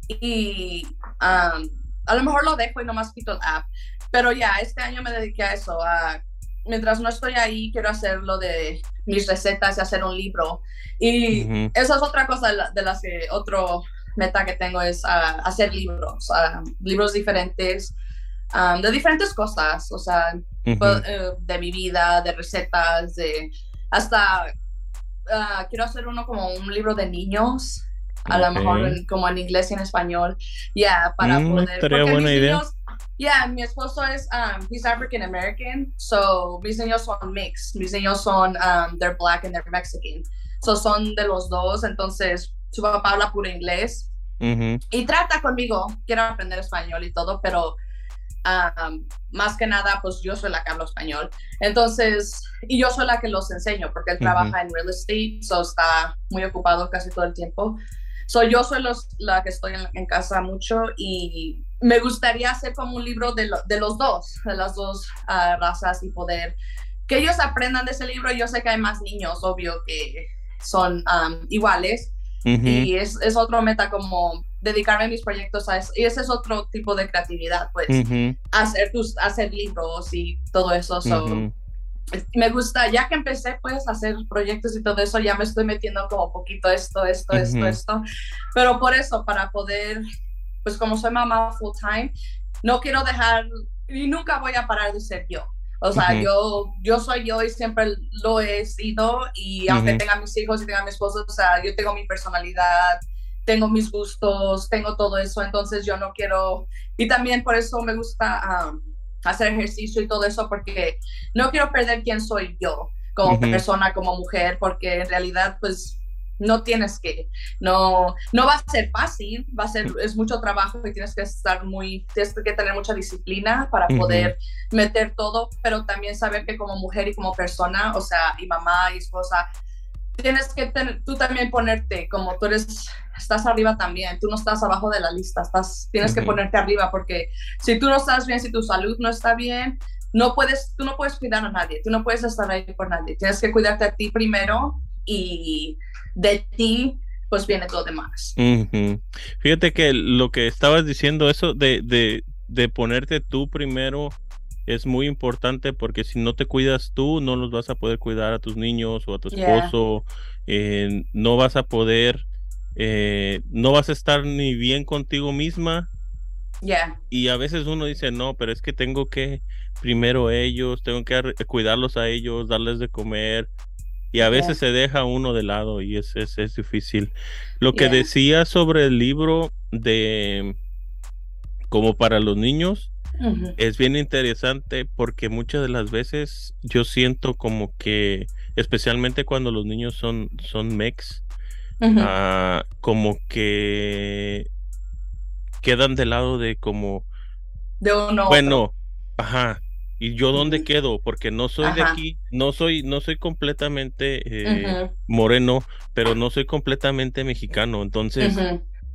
Y um, a lo mejor lo dejo y nomás quito el app. Pero ya, este año me dediqué a eso. A, mientras no estoy ahí, quiero hacer lo de mis recetas y hacer un libro. Y esa es otra cosa de, las que otro meta que tengo es uh, hacer libros, uh, libros diferentes, um, de diferentes cosas, o sea, pues, eh, de mi vida, de recetas, de hasta uh, quiero hacer uno como un libro de niños, a lo mejor como en inglés y en español, ya, para mm, poder... Porque buena idea. Niños, yeah, mi esposo es, um, he's African American, so mis niños son mixed, mis niños son, um, they're black and they're Mexican, so son de los dos, entonces su papá habla puro inglés y trata conmigo, quiero aprender español y todo, pero más que nada, pues yo soy la que hablo español. Entonces, y yo soy la que los enseño, porque él trabaja en real estate, so está muy ocupado casi todo el tiempo. So, yo soy los, la que estoy en, casa mucho y me gustaría hacer como un libro de, de los dos, de las dos ah, razas y poder que ellos aprendan de ese libro. Yo sé que hay más niños, obvio, que son iguales, y es, es, otro meta como dedicarme a mis proyectos a eso. Y ese es otro tipo de creatividad, pues, hacer, tus, hacer libros y todo eso. Me gusta, ya que empecé pues a hacer proyectos y todo eso, ya me estoy metiendo como poquito esto, esto, esto, esto. Pero por eso, para poder, pues como soy mamá full time, no quiero dejar y nunca voy a parar de ser yo. O sea, yo, yo soy yo y siempre lo he sido y aunque tenga mis hijos y tenga mi esposo, o sea, yo tengo mi personalidad, tengo mis gustos, tengo todo eso, entonces yo no quiero, y también por eso me gusta hacer ejercicio y todo eso, porque no quiero perder quién soy yo como persona, como mujer, porque en realidad pues no tienes que, no, no va a ser fácil, va a ser, es mucho trabajo y tienes que estar muy, tienes que tener mucha disciplina para poder meter todo, pero también saber que como mujer y como persona, o sea, y mamá y esposa, tienes que tener, tú también ponerte, como tú eres, estás arriba también, tú no estás abajo de la lista, estás, tienes que ponerte arriba porque si tú no estás bien, si tu salud no está bien, no puedes, tú no puedes cuidar a nadie, tú no puedes estar ahí por nadie, tienes que cuidarte a ti primero y de ti pues viene todo demás. Fíjate que lo que estabas diciendo, eso de, de, de ponerte tú primero es muy importante porque si no te cuidas tú, no los vas a poder cuidar a tus niños o a tu esposo, eh, no vas a poder, eh, no vas a estar ni bien contigo misma. Y a veces uno dice, no, pero es que tengo que primero ellos, tengo que cuidarlos a ellos, darles de comer. Y a veces se deja uno de lado y es, es, es difícil. Lo que decía sobre el libro de como para los niños, es bien interesante porque muchas de las veces yo siento como que, especialmente cuando los niños son, son mex, ah, como que quedan del lado de como... De uno. Bueno, ajá. ¿Y yo dónde quedo? Porque no soy de aquí, no soy, no soy completamente eh, moreno, pero no soy completamente mexicano. Entonces,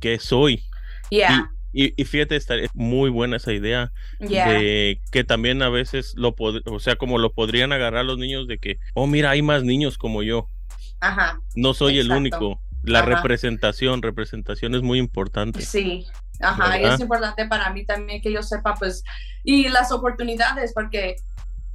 ¿qué soy? Yeah. Y, fíjate, está muy buena esa idea de que también a veces lo o sea, como lo podrían agarrar los niños de que, oh, mira, hay más niños como yo. Ajá. No soy el único. La representación, representación es muy importante. Sí, ajá, y es importante para mí también que yo sepa, pues, y las oportunidades, porque,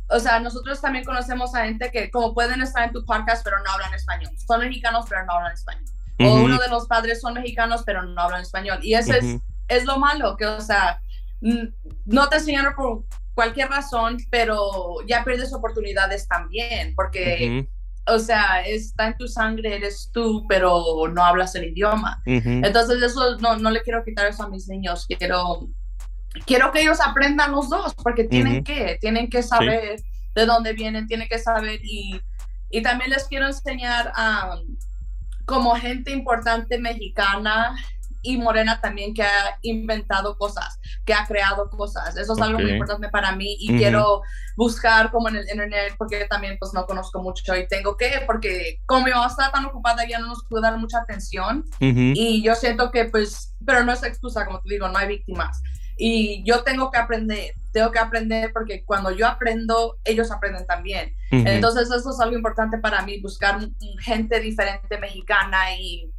o sea, nosotros también conocemos a gente que como pueden estar en tu podcast, pero no hablan español. Son mexicanos, pero no hablan español. O uno de los padres son mexicanos, pero no hablan español. Y eso es es lo malo, que, o sea, no te enseñaron por cualquier razón, pero ya pierdes oportunidades también, porque, o sea, está en tu sangre, eres tú, pero no hablas el idioma. Entonces, eso no, no le quiero quitar eso a mis niños, quiero, quiero que ellos aprendan los dos, porque tienen que, tienen que saber de dónde vienen, tienen que saber y, y también les quiero enseñar a... como gente importante mexicana, y Morena también que ha inventado cosas, que ha creado cosas. Eso es algo muy importante para mí y quiero buscar como en el internet porque también pues no conozco mucho y tengo que, porque como mi mamá está tan ocupada ya no nos puede dar mucha atención y yo siento que pues, pero no es excusa, como te digo, no hay víctimas. Y yo tengo que aprender, tengo que aprender porque cuando yo aprendo, ellos aprenden también. Entonces eso es algo importante para mí, buscar gente diferente mexicana y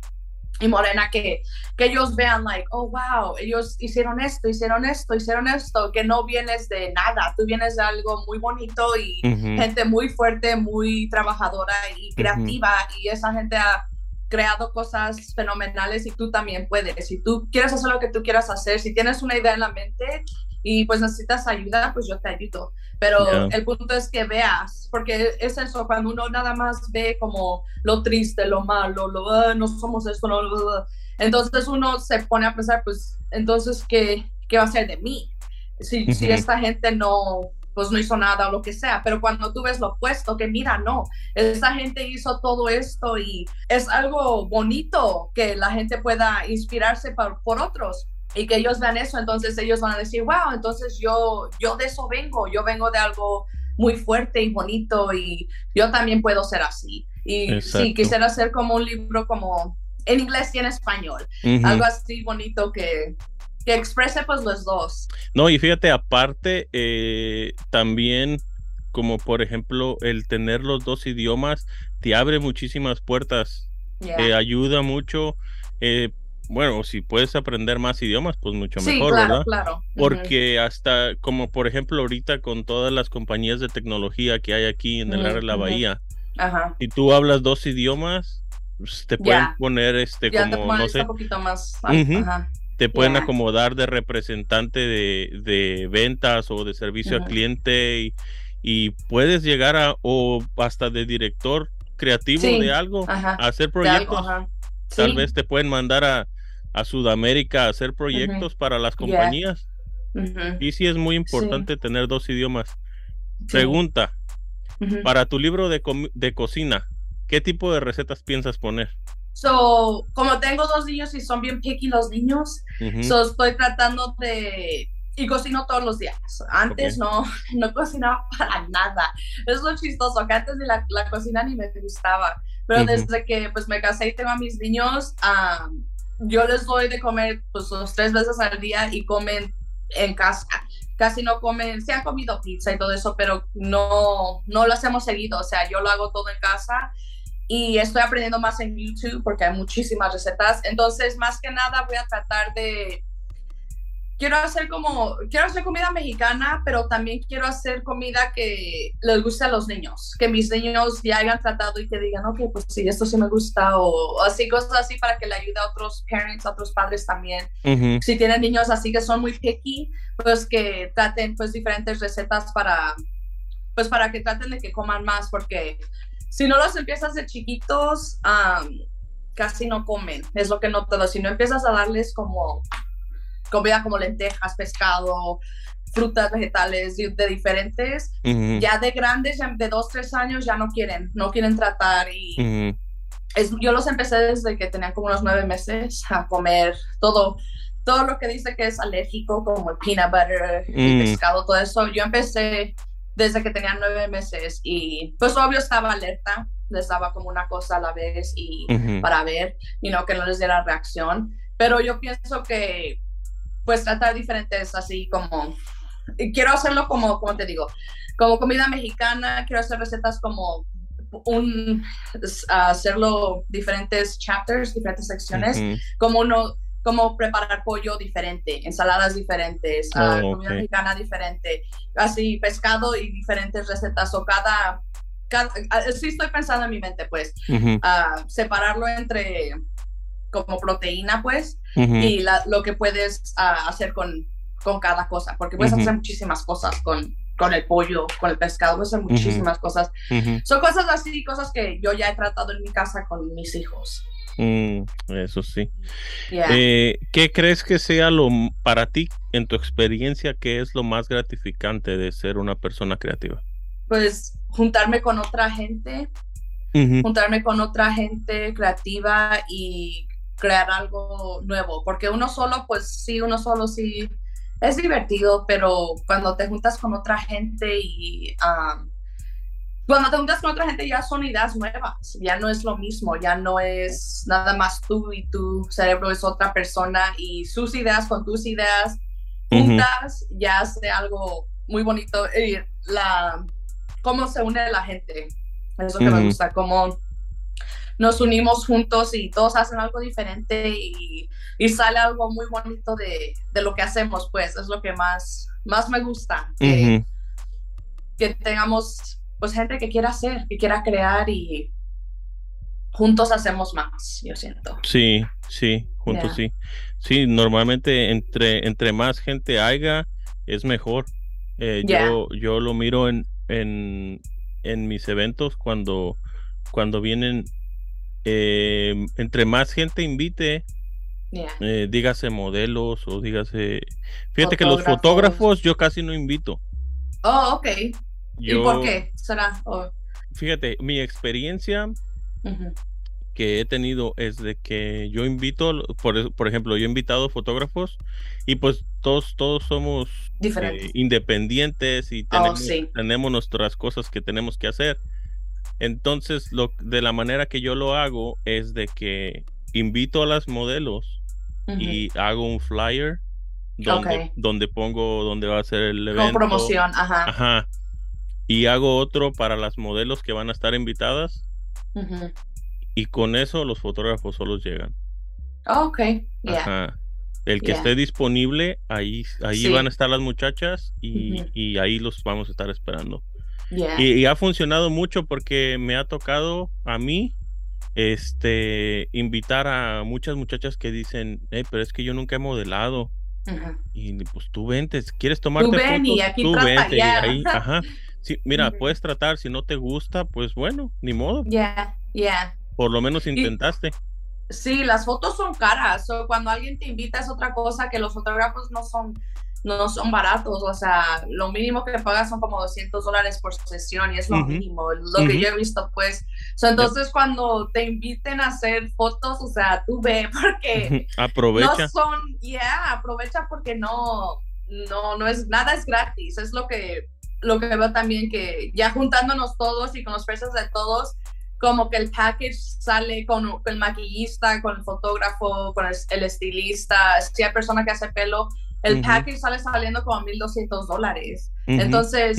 y Morena que, que ellos vean, like, oh, wow, ellos hicieron esto, hicieron esto, hicieron esto, que no vienes de nada, tú vienes de algo muy bonito y gente muy fuerte, muy trabajadora y creativa y esa gente ha creado cosas fenomenales y tú también puedes. Si tú quieres hacer lo que tú quieras hacer, si tienes una idea en la mente y pues necesitas ayuda, pues yo te ayudo. Pero el punto es que veas, porque es eso, cuando uno nada más ve como lo triste, lo malo, lo, ah, no somos esto, no, entonces uno se pone a pensar, pues entonces, ¿qué, qué va a ser de mí? Si, si esta gente no, pues no hizo nada o lo que sea, pero cuando tú ves lo opuesto, que mira, no, esta gente hizo todo esto y es algo bonito que la gente pueda inspirarse por, por otros y que ellos vean eso, entonces ellos van a decir, wow, entonces yo, yo de eso vengo, yo vengo de algo muy fuerte y bonito y yo también puedo ser así. Y sí, quisiera hacer como un libro como en inglés y en español, algo así bonito que, que exprese pues los dos. No, y fíjate, aparte, eh, también como por ejemplo el tener los dos idiomas te abre muchísimas puertas, te ayuda mucho. Eh, bueno, si puedes aprender más idiomas, pues mucho mejor, ¿verdad? Claro. Porque hasta, como por ejemplo ahorita con todas las compañías de tecnología que hay aquí en el área de la bahía, si tú hablas dos idiomas, pues, te pueden poner este como, no sé, un poquito más. te pueden acomodar de representante de, ventas o de servicio al cliente y, puedes llegar a, o hasta de director creativo de algo, a hacer proyectos. Tal vez te pueden mandar a, a Sudamérica a hacer proyectos para las compañías. Y sí es muy importante tener dos idiomas. Pregunta, para tu libro de, de, cocina, ¿qué tipo de recetas piensas poner? So, como tengo dos niños y son bien picky los niños, so estoy tratando de y cocino todos los días. Antes no, (laughs) no cocinaba para nada. Es lo chistoso, que antes de la, la cocina ni me gustaba. Pero desde que pues me casé y tengo a mis niños, yo les doy de comer pues dos, tres veces al día y comen en casa. Casi no comen, se han comido pizza y todo eso, pero no, no lo hacemos seguido. O sea, yo lo hago todo en casa y estoy aprendiendo más en YouTube porque hay muchísimas recetas. Entonces, más que nada voy a tratar de quiero hacer como, quiero hacer comida mexicana, pero también quiero hacer comida que les guste a los niños, que mis niños ya hayan tratado y que digan, ok, pues sí, esto sí me gusta, o, así, cosas así para que le ayude a otros parents, a otros padres también. Si tienen niños así que son muy picky, pues que traten pues diferentes recetas para, pues para que traten de que coman más, porque si no los empiezas de chiquitos, casi no comen, es lo que no todo. Si no empiezas a darles como comida como lentejas, pescado, frutas, vegetales de diferentes, ya de grandes, de dos, tres años, ya no quieren, no quieren tratar y es, yo los empecé desde que tenían como unos nueve meses a comer todo, todo lo que dice que es alérgico, como el peanut butter, el mm. pescado, todo eso. Yo empecé desde que tenían nueve meses y pues obvio estaba alerta, les daba como una cosa a la vez y para ver, y no que no les diera reacción, pero yo pienso que pues tratar diferentes así como, quiero hacerlo como, como te digo, como comida mexicana, quiero hacer recetas como un, hacerlo diferentes chapters, diferentes secciones, como uno, como preparar pollo diferente, ensaladas diferentes, ah, oh, comida mexicana diferente, así pescado y diferentes recetas o cada, cada ah, sí estoy pensando en mi mente pues, uh, separarlo entre como proteína, pues, y lo que puedes ah, hacer con, con cada cosa, porque puedes hacer muchísimas cosas con, con el pollo, con el pescado, puedes hacer muchísimas cosas. Son cosas así, cosas que yo ya he tratado en mi casa con mis hijos. Mm, eso sí. Eh, ¿Qué crees que sea lo para ti, en tu experiencia, qué es lo más gratificante de ser una persona creativa? Pues juntarme con otra gente, juntarme con otra gente creativa y crear algo nuevo, porque uno solo, pues sí, uno solo sí es divertido, pero cuando te juntas con otra gente y cuando te juntas con otra gente ya son ideas nuevas, ya no es lo mismo, ya no es nada más tú y tu cerebro es otra persona y sus ideas con tus ideas juntas ya hace algo muy bonito. Y la, cómo se une la gente, eso que me gusta, cómo nos unimos juntos y todos hacen algo diferente y, sale algo muy bonito de, lo que hacemos, pues es lo que más, más me gusta, que, tengamos pues gente que quiera hacer, que quiera crear y juntos hacemos más, yo siento. Sí, sí, juntos sí. Sí, normalmente entre, entre más gente haya, es mejor. Eh, yo, yo lo miro en, en, en mis eventos cuando, cuando vienen eh, entre más gente invite, eh, dígase modelos o dígase... Fíjate que los fotógrafos yo casi no invito. Oh, ok. ¿Y por qué? ¿Será? Fíjate, mi experiencia que he tenido es de que yo invito, por, por ejemplo, yo he invitado fotógrafos y pues todos, todos somos eh, independientes y oh, tenemos nuestras cosas que tenemos que hacer. Entonces, lo, de la manera que yo lo hago es de que invito a las modelos y hago un flyer donde, donde pongo donde va a ser el evento. Con promoción, ajá. Ajá. Y hago otro para las modelos que van a estar invitadas. Y con eso los fotógrafos solos llegan. Oh, ok, Ajá. El que esté disponible, ahí, ahí van a estar las muchachas y, y ahí los vamos a estar esperando. Y, ha funcionado mucho porque me ha tocado a mí este invitar a muchas muchachas que dicen, pero es que yo nunca he modelado. Y pues tú vente, quieres tomarte tú ven y aquí tú vente ahí, (laughs) ajá. Sí, mira, puedes tratar, si no te gusta, pues bueno, ni modo. Ya, ya. Por lo menos intentaste. sí, las fotos son caras. o cuando alguien te invita es otra cosa que los fotógrafos no son no son baratos, o sea, lo mínimo que pagas son como 200 dólares por sesión y es lo mínimo, lo que yo he visto, pues. entonces, cuando te inviten a hacer fotos, o sea, tú ve, (laughs) porque aprovecha. No son, yeah, aprovecha porque no, no, no es, nada es gratis, es lo que, lo que veo también que ya juntándonos todos y con los precios de todos, como que el package sale con, el maquillista, con el fotógrafo, con el, estilista, si hay persona que hace pelo, el package sale saliendo como 1.200 dólares. Entonces,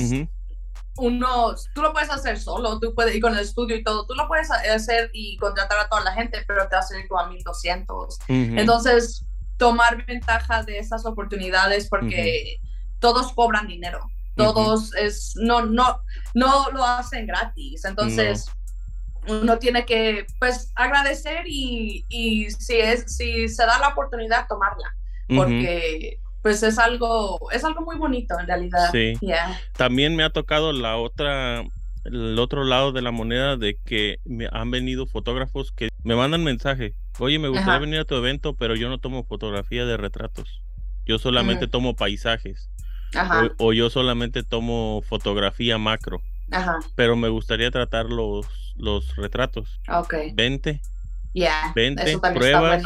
uno, tú lo puedes hacer solo, tú puedes ir con el estudio y todo, tú lo puedes hacer y contratar a toda la gente, pero te va a salir como a 1200. Entonces, tomar ventaja de esas oportunidades porque todos cobran dinero, todos es, no, no, no lo hacen gratis. Entonces, uno tiene que, pues, agradecer y, y si, es, si se da la oportunidad, tomarla, porque pues es algo, es algo muy bonito en realidad. Sí. También me ha tocado la otra, el otro lado de la moneda de que me han venido fotógrafos que me mandan mensaje. Oye, me gustaría venir a tu evento, pero yo no tomo fotografía de retratos. Yo solamente tomo paisajes. O, yo solamente tomo fotografía macro. Ajá. Pero me gustaría tratar los, los retratos. Ok. Vente. Ya. Vente, pruebas.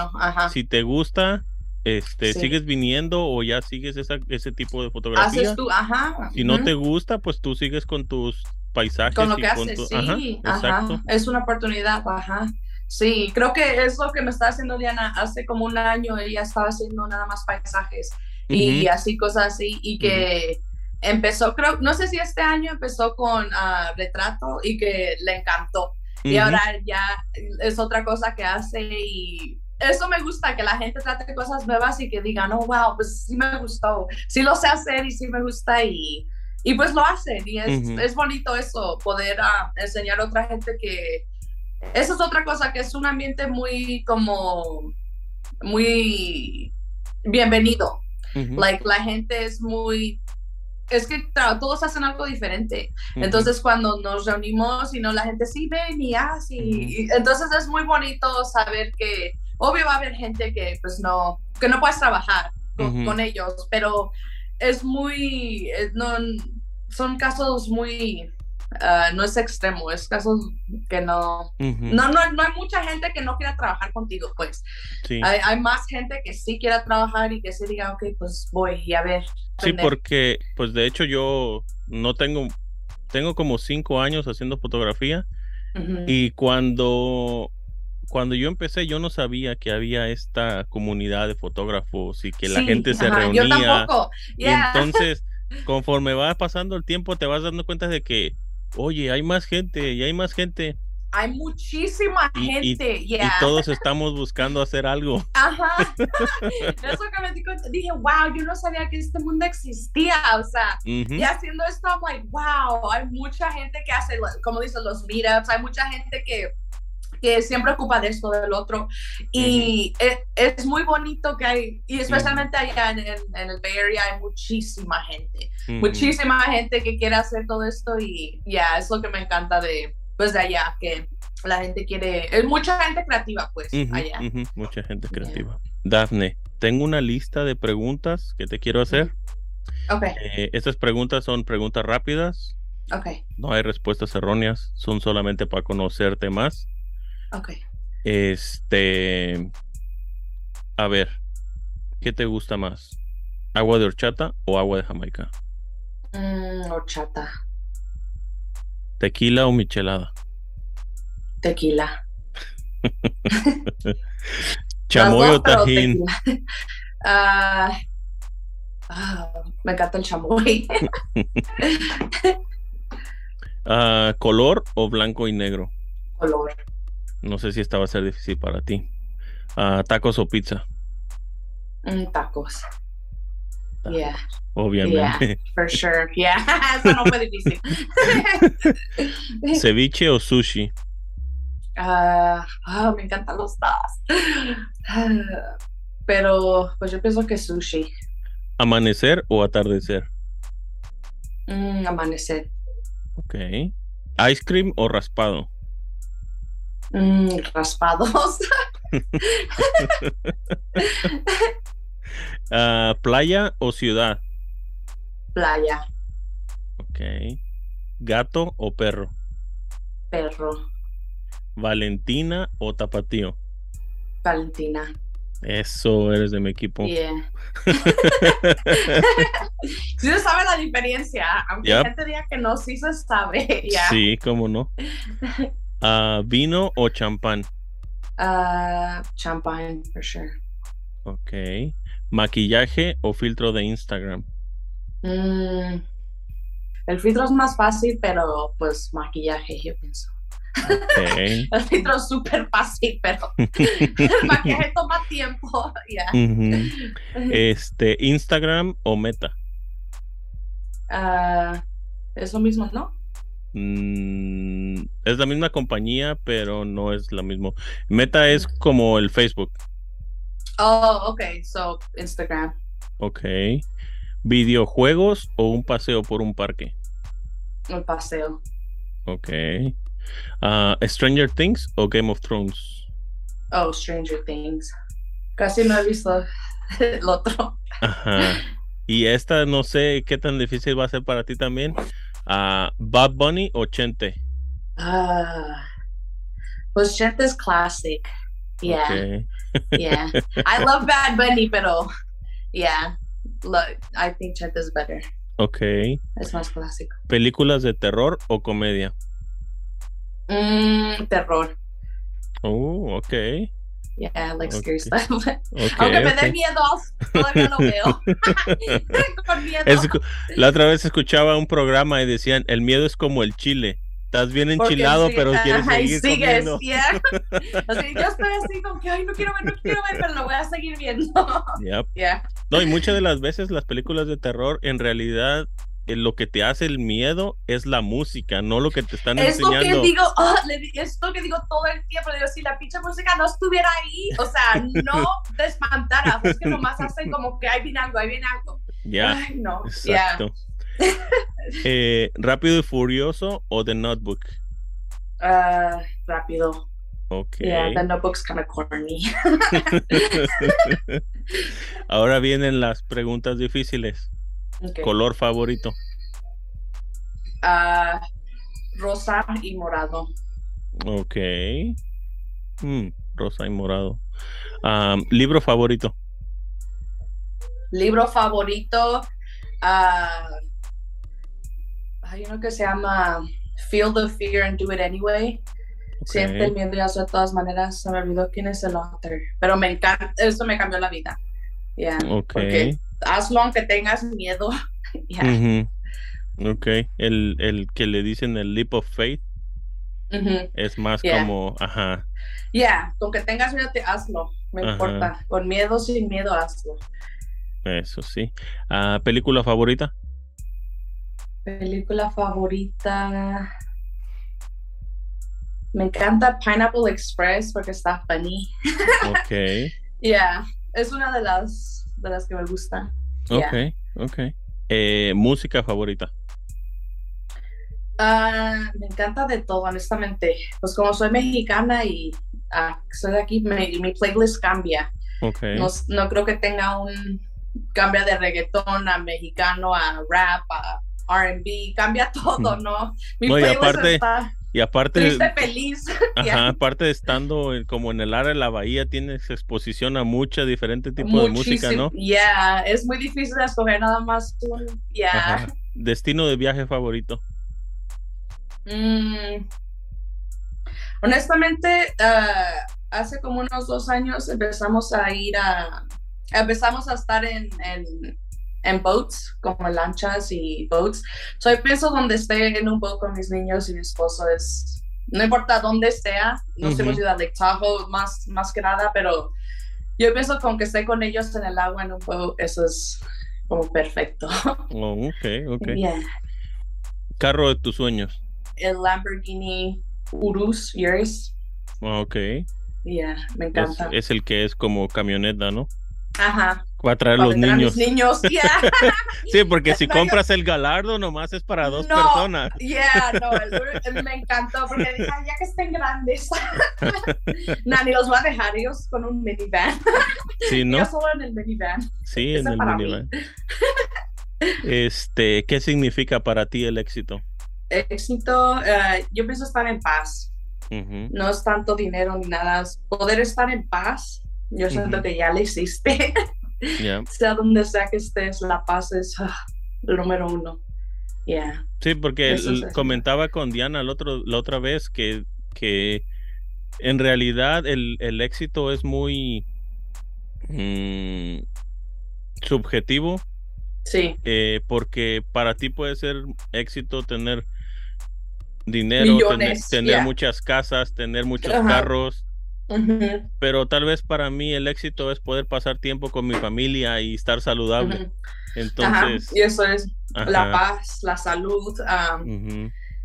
Si te gusta, este, ¿sigues viniendo o ya sigues esa, ese tipo de fotografía? Haces tú, ajá. Si no te gusta, pues tú sigues con tus paisajes. Con lo que haces, sí, ajá, Es una oportunidad, ajá. Sí, creo que es lo que me está haciendo Diana. Hace como un año ella estaba haciendo nada más paisajes y así, cosas así, y que empezó, creo, no sé si este año empezó con uh, retrato y que le encantó. Y ahora ya es otra cosa que hace y eso me gusta, que la gente trate cosas nuevas y que digan, oh, wow, pues sí me gustó, sí lo sé hacer y sí me gusta y, y pues lo hacen. Y es, es bonito eso, poder uh, enseñar a otra gente que... Eso es otra cosa, que es un ambiente muy como, muy bienvenido. Like, la gente es muy es que todos hacen algo diferente. Entonces, cuando nos reunimos y no, la gente sí ven y así. entonces, es muy bonito saber que Obvio va a haber gente que pues no, que no puedes trabajar con, ellos, pero es muy, eh, no, son casos muy, ah, no es extremo, es casos que no, no, no, no hay mucha gente que no quiera trabajar contigo, pues. Hay, hay, más gente que sí quiera trabajar y que se diga, ok, pues voy a ver. Sí, porque, pues de hecho yo no tengo, tengo como cinco años haciendo fotografía y cuando cuando yo empecé, yo no sabía que había esta comunidad de fotógrafos y que la gente se reunía. Yo tampoco. Y entonces, (laughs) conforme va pasando el tiempo, te vas dando cuenta de que, oye, hay más gente y hay más gente. Hay muchísima gente. Y, todos estamos buscando hacer algo. (laughs) Ajá. (laughs) Eso que me dije, wow, yo no sabía que este mundo existía. O sea, y haciendo esto, I'm like, wow, hay mucha gente que hace, como dicen, los meetups, hay mucha gente que que siempre ocupa de esto, del otro. Y e, es, muy bonito que hay, y especialmente allá en, el Bay Area hay muchísima gente, muchísima gente que quiere hacer todo esto y ya, es lo que me encanta de, pues de allá, que la gente quiere, es mucha gente creativa, pues, allá. Mucha gente creativa. Dafne, tengo una lista de preguntas que te quiero hacer. Ok. Eh, estas preguntas son preguntas rápidas. Ok. No hay respuestas erróneas, son solamente para conocerte más. Ok. Este. A ver, ¿qué te gusta más? ¿Agua de horchata o agua de Jamaica? Mm, horchata. ¿Tequila o michelada? Tequila. (laughs) ¿Chamoy o tajín? (laughs) Ah, me encanta el chamoy. (laughs) Ah, ¿Color o blanco y negro? Color. No sé si esta va a ser difícil para ti. Ah, ¿Tacos o pizza? Mm, tacos. Yeah. Obviamente. Yeah, for (laughs) sure. Yeah, (laughs) eso no fue difícil. (laughs) ¿Ceviche o sushi? Ah, me encantan los dos. (sighs) pero pues yo pienso que sushi. ¿Amanecer o atardecer? Mm, amanecer. Ok. ¿Ice cream o raspado? Mm, raspados. (laughs) Ah, ¿Playa o ciudad? Playa. Ok. ¿Gato o perro? Perro. ¿Valentina o tapatío? Valentina. Eso, eres de mi equipo. Yeah. (laughs) sí se sabe la diferencia, aunque la gente diga que no, sí se sabe. (laughs) Sí, cómo no. Uh, ¿Vino o champán? Uh, champán, for sure. Ok. ¿Maquillaje o filtro de Instagram? Mm, El filtro es más fácil, pero pues maquillaje, yo pienso. Okay. (laughs) El filtro es súper fácil, pero el (laughs) maquillaje toma tiempo. (laughs) Ujú. Este, Instagram o Meta. Ah, eso mismo, ¿no? Mm, es la misma compañía, pero no es la misma. Meta es como el Facebook. Oh, ok, so Instagram. Ok. ¿Videojuegos o un paseo por un parque? El paseo. Ok. Ah, ¿Stranger Things o Game of Thrones? Oh, Stranger Things. Casi no he visto el otro. Ajá. Y esta no sé qué tan difícil va a ser para ti también. Ah, ¿Bad Bunny o Chente? Ah, pues Jet is classic. Yeah, (laughs) yeah. (laughs) I love Bad Bunny, pero yeah, look, I think Jet is better. Ok. Es más clásico. ¿Películas de terror o comedia? Mm, terror. Oh, ok. Yeah, like Okay. scary stuff. (laughs) Ok, Aunque me dé miedo, todavía lo veo. (laughs) (laughs) Con miedo. Es la otra vez escuchaba un programa y decían, el miedo es como el chile. Estás bien enchilado, sí, pero quieres ajá, y seguir sigues, comiendo. yeah. Yo estoy así como que, ay, no quiero ver, no quiero ver, pero lo voy a seguir viendo. Yep. Yeah. No, y muchas de las veces las películas de terror, en realidad, lo que te hace el miedo es la música, no lo que te están Es lo que enseñando. digo, es lo que digo todo el tiempo. Digo, si la pinche música no estuviera ahí, o sea, no te espantara. Es que nomás hacen como que ahí viene algo, ahí viene algo. Ya, no. Yeah. exacto. (laughs) Eh, Rápido y Furioso o The Notebook. Ah, rápido. Ok. Yeah, the notebook's kind of corny. (laughs) Ahora vienen las preguntas difíciles. Okay. Color favorito. Ah, rosa y morado. Ok. Mm, rosa y morado. Libro favorito. Libro favorito. ah, hay uno que se llama Feel the Fear and Do It Anyway. Ok. Siente el miedo y hazlo de todas maneras. Se me olvidó quién es el author. Pero me encanta. Eso me cambió la vida. Yeah. Ok. Porque hazlo aunque tengas miedo. (laughs) Yeah. Ok. El, el que le dicen el leap of faith es más Yeah. como, ajá. Yeah, Con que tengas miedo, te hazlo. Me Ajá. importa. Con miedo, sin miedo, hazlo. Eso sí. Ah, ¿Película favorita? Película favorita. Me encanta Pineapple Express porque está funny. (laughs) Ok. Yeah, es una de las de las que me gusta. Yeah. Ok. Ok. Eh, ¿Música favorita? Ah, me encanta de todo, honestamente. Pues como soy mexicana y ah, soy de aquí, me- mi playlist cambia. Ok. No, no creo que tenga un cambia de reggaetón a mexicano a rap a R&B, cambia (laughs) todo, ¿no? Mi No, playlist aparte, está Y aparte, triste, feliz. (laughs) (laughs) ajá, aparte de estando como en el área de la bahía, tienes exposición a mucha diferente tipo de música, ¿no? Yeah, es muy difícil escoger nada más un. Yeah. Ajá. (laughs) Destino de viaje favorito. Mm. Honestamente, ah, hace como unos dos años empezamos a ir a. Empezamos a estar en, en, en boats, como lanchas y boats. So, yo pienso donde esté en un boat con mis niños y mi esposo es. No importa dónde sea, nos Ujú. hemos ido a Lake Tahoe más, más que nada, pero yo pienso con que esté con ellos en el agua en un boat, eso es como perfecto. (laughs) Oh, ok, ok. Yeah. Carro de tus sueños. El Lamborghini Urus, Urus. Ah, Ok. Yeah, me Es, encanta. es el que es como camioneta, ¿no? Ajá. Va a traer para los meter a niños. mis niños, (laughs) yeah. (laughs) Sí, porque si (laughs) No, yo- compras el galardo, nomás es para dos No. personas. Yeah, no, el me encantó porque dije, "Ay, ya que estén grandes. no, ni los voy a dejar ellos con un minivan. Sí, ¿no? Yo solo en el minivan. Sí, en el minivan. Este, ¿qué significa para ti el éxito? Éxito, eh, yo pienso estar en paz. Ujú, No es tanto dinero ni nada. es poder estar en paz. Yo siento Ujú. que ya le hiciste. (laughs) sea donde sea que estés, la paz es ah, el número uno. Yeah. Sí, porque es- comentaba con Diana el otro, la otra vez que, que en realidad el, el éxito es muy mm, subjetivo Sí. Eh, porque para ti puede ser éxito tener dinero, tener, muchas casas, tener muchos carros. Pero tal vez para mí el éxito es poder pasar tiempo con mi familia y estar saludable. Entonces. Y eso es la paz, la salud.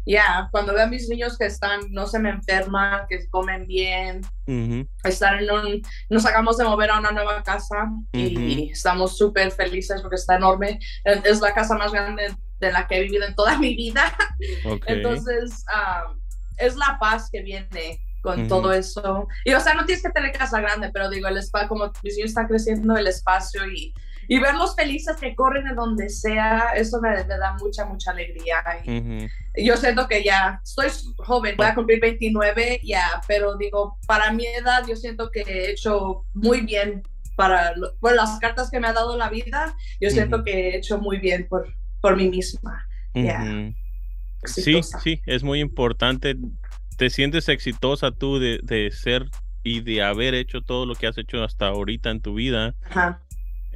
Ya, cuando veo a mis niños que están, no se me enferman, que comen bien, estar en un, nos acabamos de mover a una nueva casa y estamos súper felices porque está enorme. Es la casa más grande de la que he vivido en toda mi vida. (laughs) Entonces, es la paz que viene con todo eso. Y o sea, no tienes que tener casa grande, pero digo, el espacio, como mis niños están creciendo, el espacio y y verlos felices que corren en donde sea, eso me, da mucha, mucha alegría. Y Yo siento que ya estoy joven, voy a cumplir 29 ya, pero digo, para mi edad yo siento que he hecho muy bien para las cartas que me ha dado la vida, yo siento que he hecho muy bien por, por mí misma. Sí, sí, es muy importante. ¿Te sientes exitosa tú de, de ser y de haber hecho todo lo que has hecho hasta ahorita en tu vida? Ajá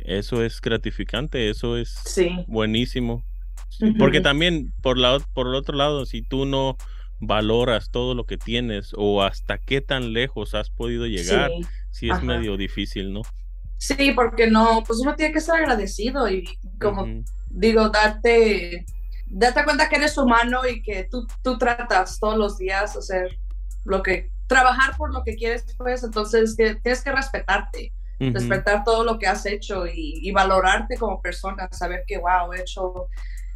eso es gratificante, eso es buenísimo. Porque también, por, la, por el otro lado, si tú no valoras todo lo que tienes o hasta qué tan lejos has podido llegar, sí, es medio difícil, ¿no? Sí, porque no, pues uno tiene que ser agradecido y como digo, darte, date cuenta que eres humano y que tú, tú tratas todos los días hacer lo que, trabajar por lo que quieres, pues entonces que tienes que respetarte despertar todo lo que has hecho y, valorarte como persona, saber que, wow, he hecho,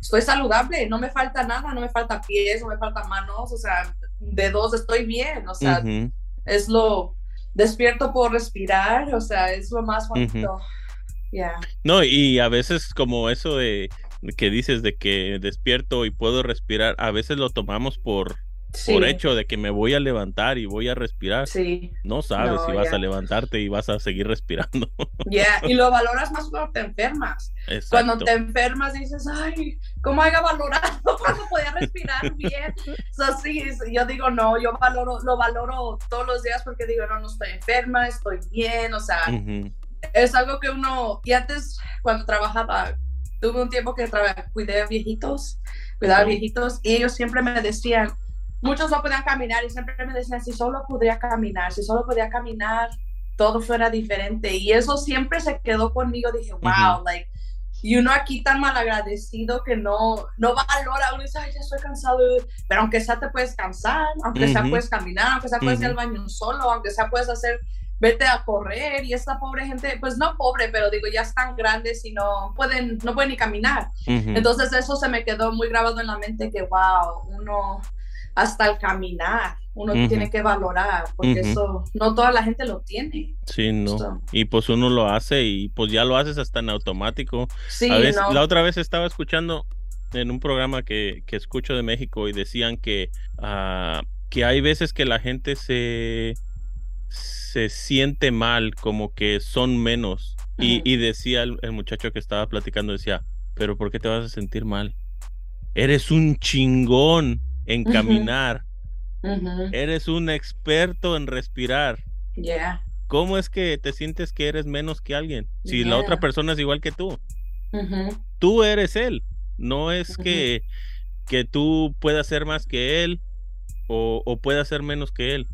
estoy saludable, no me falta nada, no me falta pies, no me falta manos, o sea, de dos estoy bien, o sea, es lo, despierto por respirar, o sea, es lo más bonito. No, y a veces como eso de que dices de que despierto y puedo respirar, a veces lo tomamos por por hecho de que me voy a levantar y voy a respirar. Sí. No sabes si vas a levantarte y vas a seguir respirando. (laughs) Ya, y lo valoras más cuando te enfermas. Cuando te enfermas dices, ay, ¿cómo haya valorado (laughs) cuando podía respirar bien? So, sí, yo digo, no, yo valoro, lo valoro todos los días porque digo, no, no estoy enferma, estoy bien, o sea, es algo que uno, y antes cuando trabajaba, tuve un tiempo que cuidé a viejitos, cuidaba a viejitos, y ellos siempre me decían, muchos no podían caminar y siempre me decían, si solo podría caminar, si solo podía caminar, todo fuera diferente. Y eso siempre se quedó conmigo. Dije, wow, like, y uno aquí tan mal agradecido que no, no valora, uno dice, ay, ya estoy cansado, pero aunque sea te puedes cansar, aunque sea puedes caminar, aunque sea puedes ir al baño solo, aunque sea puedes hacer, vete a correr y esta pobre gente, pues no pobre, pero digo, ya están grandes y no pueden, no pueden ni caminar. Entonces eso se me quedó muy grabado en la mente que, wow, uno hasta el caminar uno tiene que valorar, porque eso no toda la gente lo tiene. Sí, no. Y pues uno lo hace y pues ya lo haces hasta en automático. Sí, La otra vez estaba escuchando en un programa que, que escucho de México y decían que, uh, que hay veces que la gente se, se siente mal, como que son menos. y, y, decía el, el muchacho que estaba platicando, decía, pero ¿por qué te vas a sentir mal? Eres un chingón en caminar. Eres un experto en respirar. Yeah. ¿Cómo es que te sientes que eres menos que alguien? Si la otra persona es igual que tú. Tú eres él. No es que, que tú puedas ser más que él o, o puedas ser menos que él.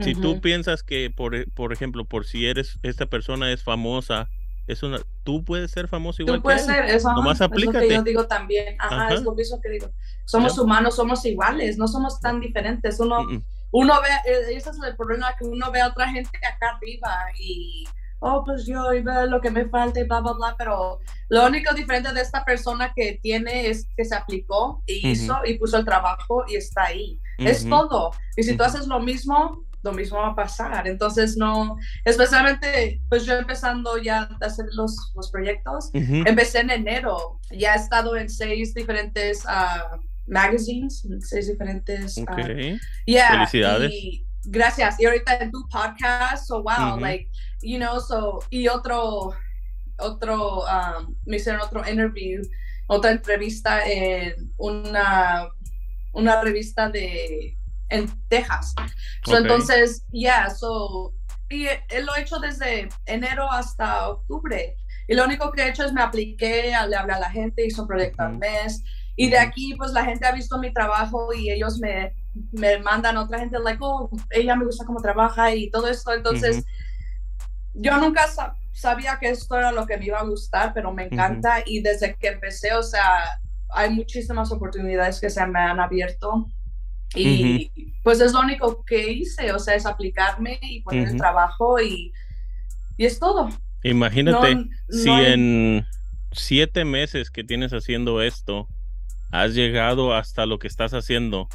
Si tú piensas que, por, por ejemplo, por si eres, esta persona es famosa es una, tú puedes ser famoso igual tú puedes ser, eso, Nomás es lo que yo digo también, ajá, es lo mismo que digo. Somos humanos, somos iguales, no somos tan diferentes. Uno, uno ve, eh, ese es el problema, que uno ve a otra gente acá arriba y, oh, pues yo veo lo que me falta y bla, bla, bla, pero lo único diferente de esta persona que tiene es que se aplicó y hizo y puso el trabajo y está ahí. Es todo. Y si tú haces lo mismo, lo mismo va a pasar. Entonces, no, especialmente, pues yo empezando ya a hacer los, los proyectos, empecé en enero, ya he estado en seis diferentes uh, magazines, seis diferentes. Uh, Felicidades. Y, gracias. Y ahorita en tu podcast, so wow, like, you know, so, y otro, otro, um, me hicieron otro interview, otra entrevista en una, una revista de en Texas. entonces, ya, yeah, so, y lo he hecho desde enero hasta octubre. Y lo único que he hecho es me apliqué, le hablé a la gente, hice un proyecto al mes. Y de aquí, pues la gente ha visto mi trabajo y ellos me, me mandan a otra gente, like, oh, ella me gusta cómo trabaja y todo esto. Entonces, yo nunca sabía que esto era lo que me iba a gustar, pero me encanta. Y desde que empecé, o sea, hay muchísimas oportunidades que se me han abierto. Y pues es lo único que hice, o sea, es aplicarme y poner el trabajo y, y, es todo. Imagínate si en siete meses que tienes haciendo esto, has llegado hasta lo que estás haciendo.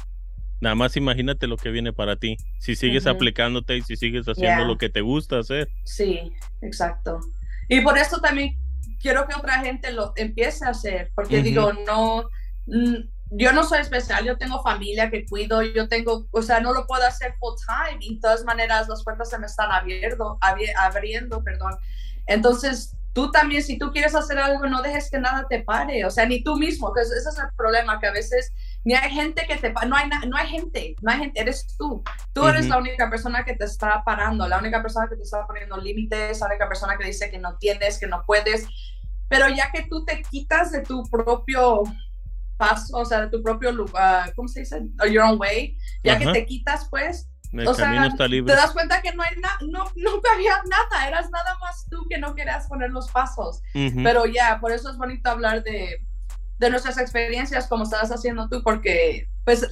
Nada más imagínate lo que viene para ti. Si sigues aplicándote y si sigues haciendo lo que te gusta hacer. Sí, exacto. Y por eso también quiero que otra gente lo empiece a hacer, porque digo, no, yo no soy especial, yo tengo familia que cuido, yo tengo, o sea, no lo puedo hacer full time y de todas maneras las puertas se me están abierto, abriendo, perdón. Entonces, tú también, si tú quieres hacer algo, no dejes que nada te pare, o sea, ni tú mismo, que ese es el problema, que a veces ni hay gente que te no hay, no hay gente, no hay gente, eres tú. Tú eres la única persona que te está parando, la única persona que te está poniendo límites, la única persona que dice que no tienes, que no puedes. Pero ya que tú te quitas de tu propio paso, o sea, de tu propio lugar, ¿cómo se dice? your own way, ya que te quitas, pues, o sea, te das cuenta que no hay nada, no, nunca había nada, eras nada más tú que no querías poner los pasos. Pero ya, por eso es bonito hablar de, de nuestras experiencias como estabas haciendo tú, porque pues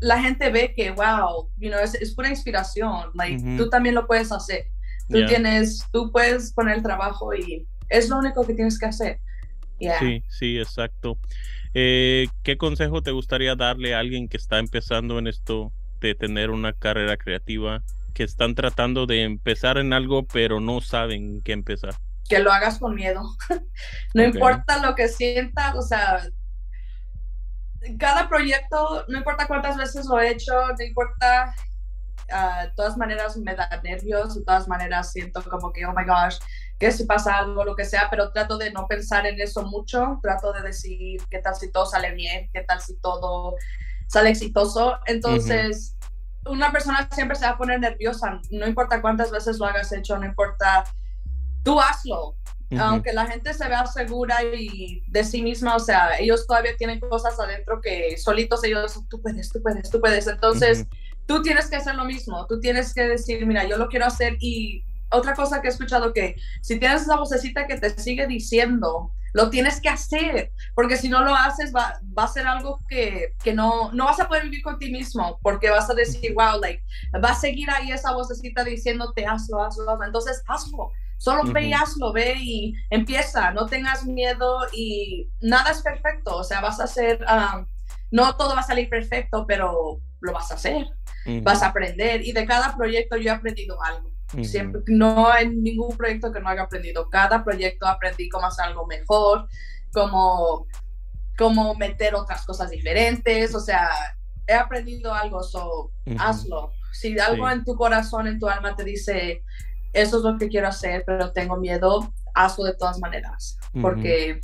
la gente ve que, wow, you know, es, es pura inspiración, like, tú también lo puedes hacer. Tú tienes, tú puedes poner el trabajo y es lo único que tienes que hacer. Sí, sí, exacto. Eh, ¿Qué consejo te gustaría darle a alguien que está empezando en esto de tener una carrera creativa, que están tratando de empezar en algo pero no saben qué empezar? que lo hagas con miedo. (laughs) no importa lo que sientas, o sea, cada proyecto, no importa cuántas veces lo he hecho, no importa, ah, de todas maneras me da nervios, de todas maneras siento como que, oh my gosh, que si pasa algo, lo que sea, pero trato de no pensar en eso mucho, trato de decir qué tal si todo sale bien, qué tal si todo sale exitoso. Entonces, una persona siempre se va a poner nerviosa, no importa cuántas veces lo hagas hecho, no importa tú hazlo. Aunque la gente se vea segura y de sí misma, o sea, ellos todavía tienen cosas adentro que solitos ellos, tú puedes, tú puedes, tú puedes. Entonces, tú tienes que hacer lo mismo, tú tienes que decir, mira, yo lo quiero hacer y otra cosa que he escuchado que si tienes esa vocecita que te sigue diciendo, lo tienes que hacer, porque si no lo haces va, va a ser algo que, que, no, no vas a poder vivir con ti mismo, porque vas a decir, wow, like, va a seguir ahí esa vocecita diciéndote, hazlo, hazlo, hazlo. Entonces, hazlo. Solo ve y hazlo, ve y empieza, no tengas miedo y nada es perfecto, o sea, vas a hacer, ah, no todo va a salir perfecto, pero lo vas a hacer, vas a aprender. Y de cada proyecto yo he aprendido algo. Siempre, no hay ningún proyecto que no haya aprendido. Cada proyecto aprendí cómo hacer algo mejor, cómo, cómo meter otras cosas diferentes. O sea, he aprendido algo, so hazlo. Si algo en tu corazón, en tu alma te dice, eso es lo que quiero hacer, pero tengo miedo, hazlo de todas maneras, porque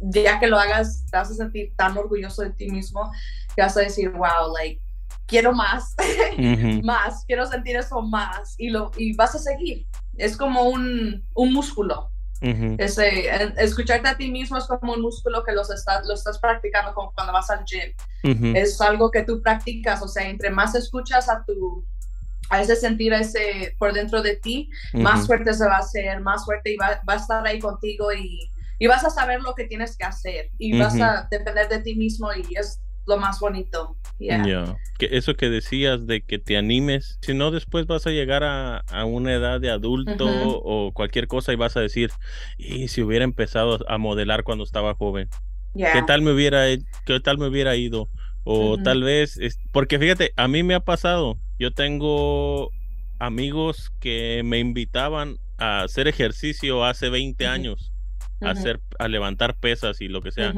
ya que lo hagas, te vas a sentir tan orgulloso de ti mismo que vas a decir, wow, like, quiero más, (laughs) más, quiero sentir eso más, y, lo, y vas a seguir. Es como un, un músculo. Ese, escucharte a ti mismo es como un músculo que los estás, lo estás practicando como cuando vas al gym. Es algo que tú practicas, o sea, entre más escuchas a tu, a ese sentir ese por dentro de ti, más fuerte se va a hacer, más fuerte y va, va a estar ahí contigo y, y, vas a saber lo que tienes que hacer y vas a depender de ti mismo y es lo más bonito. Que eso que decías de que te animes, si no después vas a llegar a, a una edad de adulto o cualquier cosa y vas a decir, y si hubiera empezado a modelar cuando estaba joven, ¿qué tal me hubiera, qué tal me hubiera ido? O tal vez, porque fíjate, a mí me ha pasado, yo tengo amigos que me invitaban a hacer ejercicio hace 20 años, a, hacer, a levantar pesas y lo que sea.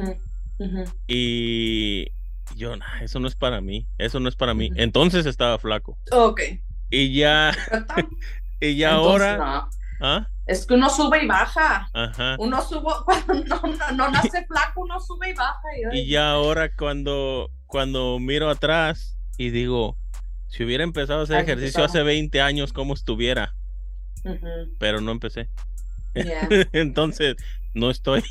Y yo, eso no es para mí, eso no es para mí. Entonces estaba flaco. Ok. Y ya, (laughs) y ya ahora... ¿Ah? Es que uno sube y baja. Uno sube, (laughs) cuando no, nace (laughs) flaco, uno sube y baja. Y, y ya ahora cuando, cuando miro atrás y digo, si hubiera empezado a hacer ejercicio hace 20 años, ¿cómo estuviera? Pero no empecé. Entonces, no estoy.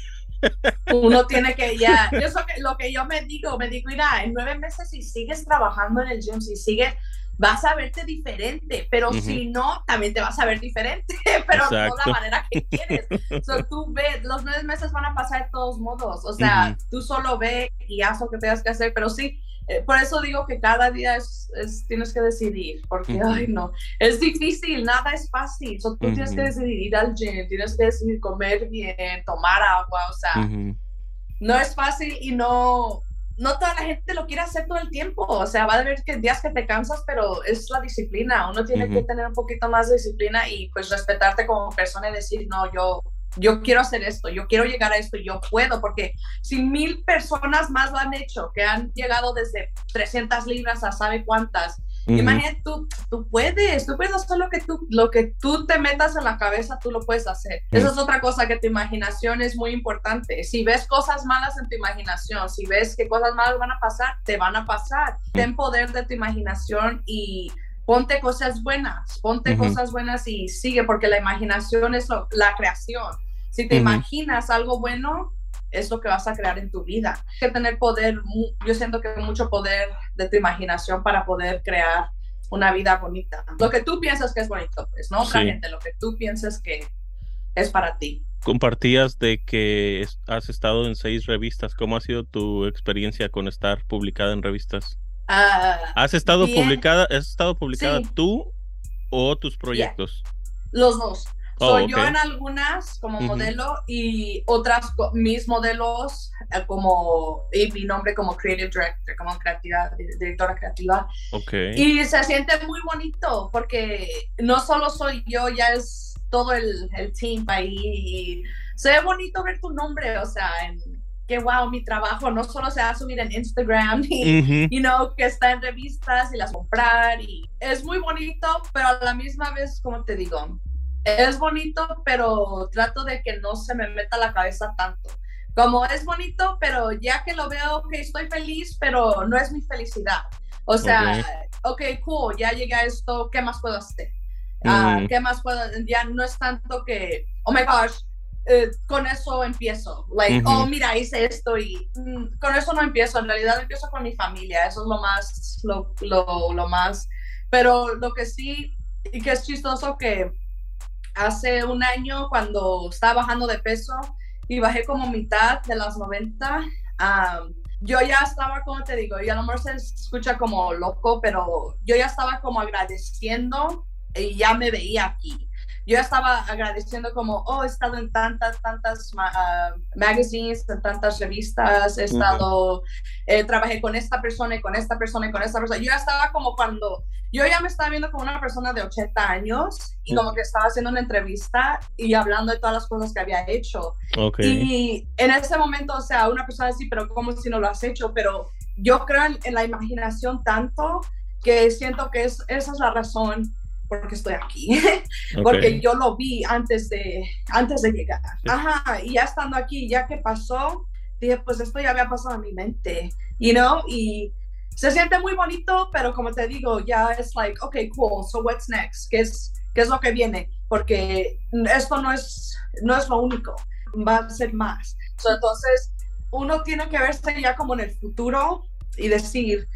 Uno tiene que ya, eso que, lo que yo me digo, me digo, mira, en nueve meses si sigues trabajando en el gym, si sigues, vas a verte diferente, pero si no, también te vas a ver diferente, (laughs) pero no de la manera que quieres. So, tú ves, los nueve meses van a pasar de todos modos, o sea, tú solo ve y haz lo que tengas que hacer, pero sí, eh, por eso digo que cada día es, tienes que decidir, porque, ay, no, es difícil, nada es fácil. tú tienes que decidir ir al gym, tienes que decidir comer bien, tomar agua, o sea, no es fácil y no, no toda la gente lo quiere hacer todo el tiempo. O sea, va a haber que días que te cansas, pero es la disciplina. Uno tiene que tener un poquito más de disciplina y pues respetarte como persona y decir, no, yo yo quiero hacer esto, yo quiero llegar a esto, yo puedo, porque si mil personas más lo han hecho, que han llegado desde 300 libras a sabe cuántas, imagínate tú, tú puedes, tú puedes hacer lo que tú, lo que tú te metas en la cabeza, tú lo puedes hacer. Esa es otra cosa, que tu imaginación es muy importante. Si ves cosas malas en tu imaginación, si ves que cosas malas van a pasar, te van a pasar. Ten poder de tu imaginación y ponte cosas buenas, ponte cosas buenas y sigue, porque la imaginación es la creación. Si te imaginas algo bueno, es lo que vas a crear en tu vida. Hay que tener poder, yo siento que mucho poder de tu imaginación para poder crear una vida bonita. Lo que tú piensas que es bonito, pues, no otra gente, lo que tú piensas que es para ti. Compartías de que has estado en seis revistas. ¿Cómo ha sido tu experiencia con estar publicada en revistas? Ah, ¿Has estado publicada, has estado publicada tú o tus proyectos? Los dos. Oh, Soy yo en algunas como modelo y otras mis modelos eh, como y mi nombre como creative director, como creativa, directora creativa. Okay. Y se siente muy bonito porque no solo soy yo, ya es todo el, el team ahí y se ve bonito ver tu nombre, o sea, en, que wow, mi trabajo no solo se va a subir en Instagram y, you know, que está en revistas y las comprar y es muy bonito, pero a la misma vez, como te digo, es bonito, pero trato de que no se me meta la cabeza tanto. Como es bonito, pero ya que lo veo, que estoy feliz, pero no es mi felicidad. O sea, ok, cool, ya llegué a esto, ¿qué más puedo hacer? Ah, ¿Qué más puedo? Ya no es tanto que, oh my gosh, eh, con eso empiezo. Like, oh, mira, hice esto y mm, con eso no empiezo. En realidad empiezo con mi familia. Eso es lo más, lo, lo, lo más. Pero lo que sí, y que es chistoso que hace un año cuando estaba bajando de peso y bajé como mitad de las 90, yo ya estaba, como te digo, y a lo mejor se escucha como loco, pero yo ya estaba como agradeciendo y ya me veía aquí yo estaba agradeciendo como, oh, he estado en tantas, tantas uh, magazines, en tantas revistas, he estado, eh, trabajé con esta persona y con esta persona y con esta persona. Yo ya estaba como cuando, yo ya me estaba viendo como una persona de 80 años y como que estaba haciendo una entrevista y hablando de todas las cosas que había hecho. Y en ese momento, o sea, una persona así, pero como si no lo has hecho, pero yo creo en, la imaginación tanto que siento que es, esa es la razón porque estoy aquí, (laughs) porque yo lo vi antes de, antes de llegar. Ajá, y ya estando aquí, ya que pasó, dije, pues esto ya había pasado en mi mente, you know, y se siente muy bonito, pero como te digo, ya es like, okay, cool, so what's next? ¿Qué es, qué es lo que viene? Porque esto no es, no es lo único, va a ser más. entonces, uno tiene que verse ya como en el futuro y decir,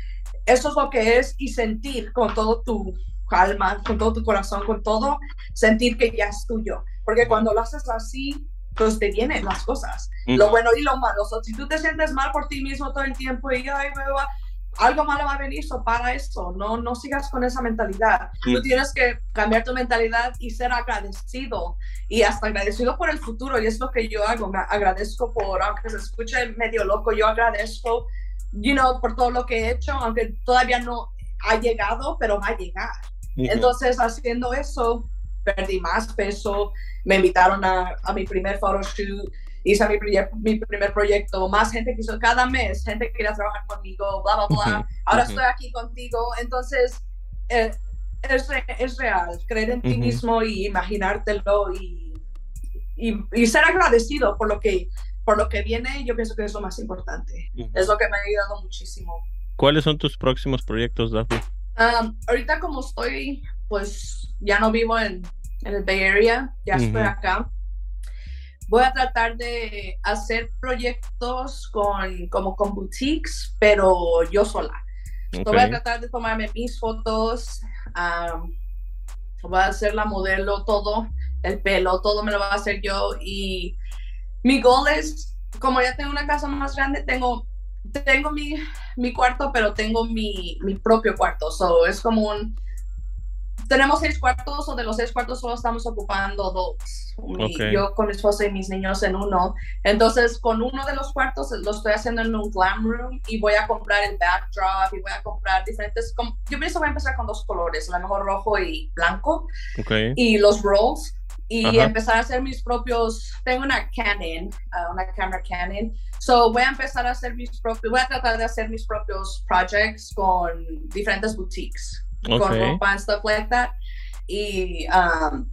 eso es lo que es y sentir con todo tu, calma, con todo tu corazón, con todo, sentir que ya es tuyo. Porque cuando lo haces así, pues te vienen las cosas, lo bueno y lo malo. si tú te sientes mal por ti mismo todo el tiempo y Ay, algo malo va a venir, so para eso, no, no sigas con esa mentalidad. Tú tienes que cambiar tu mentalidad y ser agradecido y hasta agradecido por el futuro y es lo que yo hago, me agradezco por, aunque se escuche medio loco, yo agradezco, you know, por todo lo que he hecho, aunque todavía no ha llegado, pero va a llegar. Entonces, haciendo eso, perdí más peso, me invitaron a, a mi primer photoshoot, hice mi, mi, primer proyecto, más gente quiso, cada mes, gente quería trabajar conmigo, bla, bla, bla. Ahora estoy aquí contigo. Entonces, eh, es, es, real, creer en ti mismo y imaginártelo y, y, ser agradecido por lo que por lo que viene, yo pienso que es lo más importante. Es lo que me ha ayudado muchísimo. ¿Cuáles son tus próximos proyectos, Daphne? Ahorita como estoy, pues ya no vivo en, en el Bay Area, ya estoy acá. voy a tratar de hacer proyectos con, como con boutiques, pero yo sola. voy a tratar de tomarme mis fotos, voy a hacer la modelo, todo, el pelo, todo me lo voy a hacer yo. Y mi goal es, como ya tengo una casa más grande, tengo, tengo mi, mi cuarto, pero tengo mi, mi propio cuarto. So, es como un tenemos seis cuartos, o de los seis cuartos solo estamos ocupando dos. Yo con mi esposa y mis niños en uno. Entonces, con uno de los cuartos lo estoy haciendo en un glam room y voy a comprar el backdrop y voy a comprar diferentes. Yo pienso voy a empezar con dos colores, a lo mejor rojo y blanco. Y los rolls. Y empezar a hacer mis propios. Tengo una Canon, uh, una cámara Canon. So voy a empezar a hacer mis propios. Voy a tratar de hacer mis propios projects con diferentes boutiques con ropa and stuff like that. Y, um,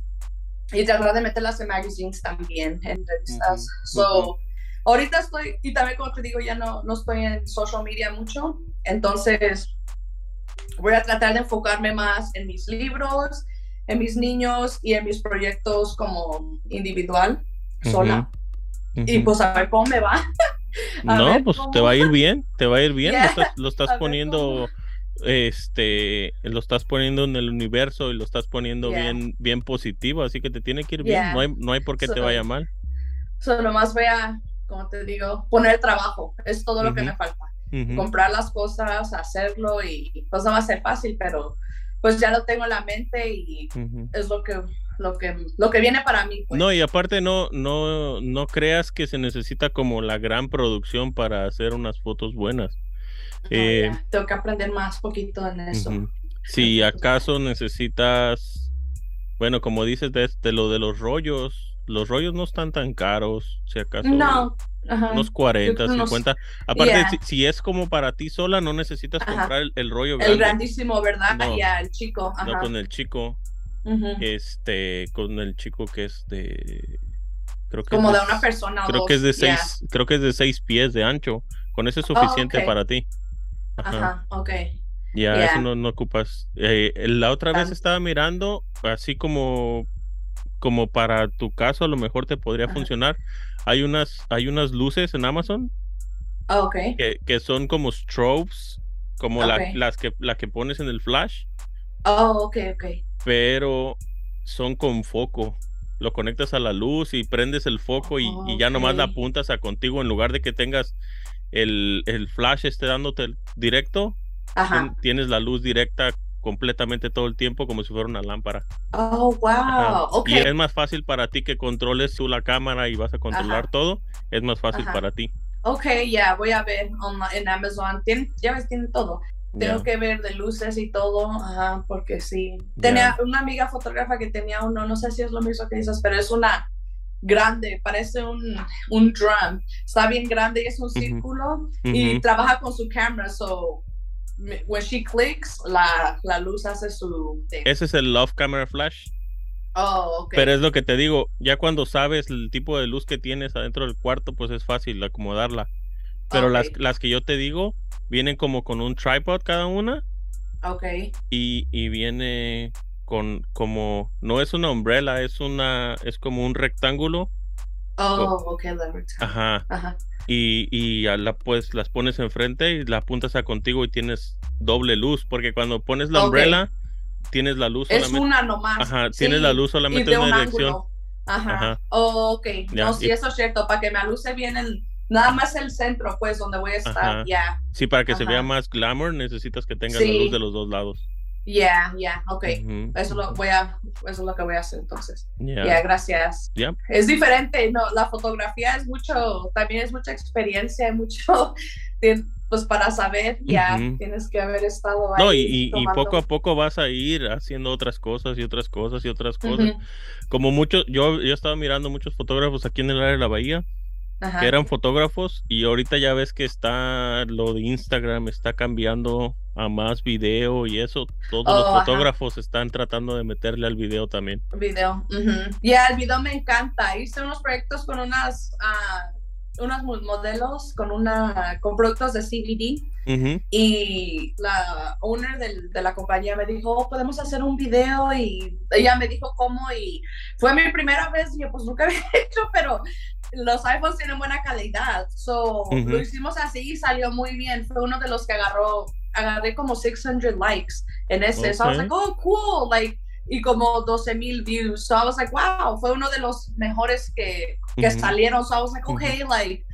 y tratar de meterlas en magazines también, en revistas. So, ahorita estoy, y también como te digo, ya no, no estoy en social media mucho, entonces voy a tratar de enfocarme más en mis libros, en mis niños y en mis proyectos como individual, sola. Y pues a ver cómo me va. (laughs) no, pues te va a ir bien, te va a ir bien, lo (laughs) estás, poniendo este lo estás poniendo en el universo y lo estás poniendo bien bien positivo así que te tiene que ir bien no hay no hay por qué te vaya mal. solo más voy a como te digo poner trabajo es todo lo que me falta. Comprar las cosas hacerlo y pues no va a ser fácil pero pues ya lo tengo en la mente y es lo que lo que lo que viene para mí pues. no y aparte no no no creas que se necesita como la gran producción para hacer unas fotos buenas eh, tengo que aprender más poquito en eso. Si acaso necesitas, bueno, como dices de, lo de los rollos, los rollos no están tan caros, si acaso. No. Unos 40, 50. Aparte, si, es como para ti sola, no necesitas comprar el, rollo grande. El grandísimo, ¿verdad? Ya, el chico. No, con el chico. Este, con el chico que es de. Creo que como de, una persona. Creo que es de seis, creo que es de seis pies de ancho. Con eso es oh, suficiente para ti. Ajá, ok. Ya, eso no, no ocupas. Eh, la otra vez estaba mirando, así como, como para tu caso, a lo mejor te podría funcionar. Hay unas, hay unas luces en Amazon. Oh, ok. Que, que, son como strobes, como las que, la que pones en el flash. Oh, ok, ok. Pero son con foco. Lo conectas a la luz y prendes el foco y, y ya nomás la apuntas a contigo en lugar de que tengas el, el flash esté dándote directo, tienes la luz directa completamente todo el tiempo como si fuera una lámpara. Oh, wow. Y es más fácil para ti que controles tú la cámara y vas a controlar todo. Es más fácil para ti. Ok, ya, voy a ver en Amazon. ya ves, tiene todo. Tengo que ver de luces y todo, porque sí. Tenía una amiga fotógrafa que tenía uno, no sé si es lo mismo que dices, pero es una grande, parece un, un drum. Está bien grande y es un círculo y trabaja con su cámara. So, when she clicks, la, la luz hace su. Ese es el Love Camera Flash. Oh, okay. Pero es lo que te digo, ya cuando sabes el tipo de luz que tienes adentro del cuarto, pues es fácil acomodarla. Pero las, las que yo te digo, vienen como con un tripod cada una. Ok. Y, y viene con como no es una umbrella, es una es como un rectángulo. Oh, ok, Ajá. Ajá. Y, y la, pues las pones enfrente y la apuntas a contigo y tienes doble luz, porque cuando pones la umbrella tienes la luz solamente. Es una nomás. Ajá, tienes la luz solamente en una dirección. Ajá. Oh, ok. no, sí, eso es cierto, para que me aluce bien el, nada más el centro, pues, donde voy a estar, ya. Sí, para que se vea más glamour, necesitas que tengas la luz de los dos lados. Yeah, yeah, ok. Eso lo voy a, eso es lo que voy a hacer entonces. Yeah, gracias. Es diferente, no, la fotografía es mucho, también es mucha experiencia, (laughs) mucho, pues para saber, ya tienes que haber estado ahí. No, y, y, poco a poco vas a ir haciendo otras cosas y otras cosas y otras cosas. Como muchos, yo, yo estaba mirando muchos fotógrafos aquí en el área de la bahía que eran fotógrafos y ahorita ya ves que está lo de Instagram está cambiando a más video y eso todos los oh, fotógrafos están tratando de meterle al video también. Video ya el video me encanta hice unos proyectos con unas uh, unos modelos con una con productos de CBD y la owner de la compañía me dijo, oh, podemos hacer un video y ella me dijo cómo y fue mi primera vez y yo pues nunca había (laughs) hecho, pero los iPhones tienen buena calidad, so lo hicimos así y salió muy bien, fue uno de los que agarró, agarré como 600 likes en ese, so I was like, oh cool, like y como 12 mil views. So I was like, wow, fue uno de los mejores que, que salieron. So I was like, okay, like,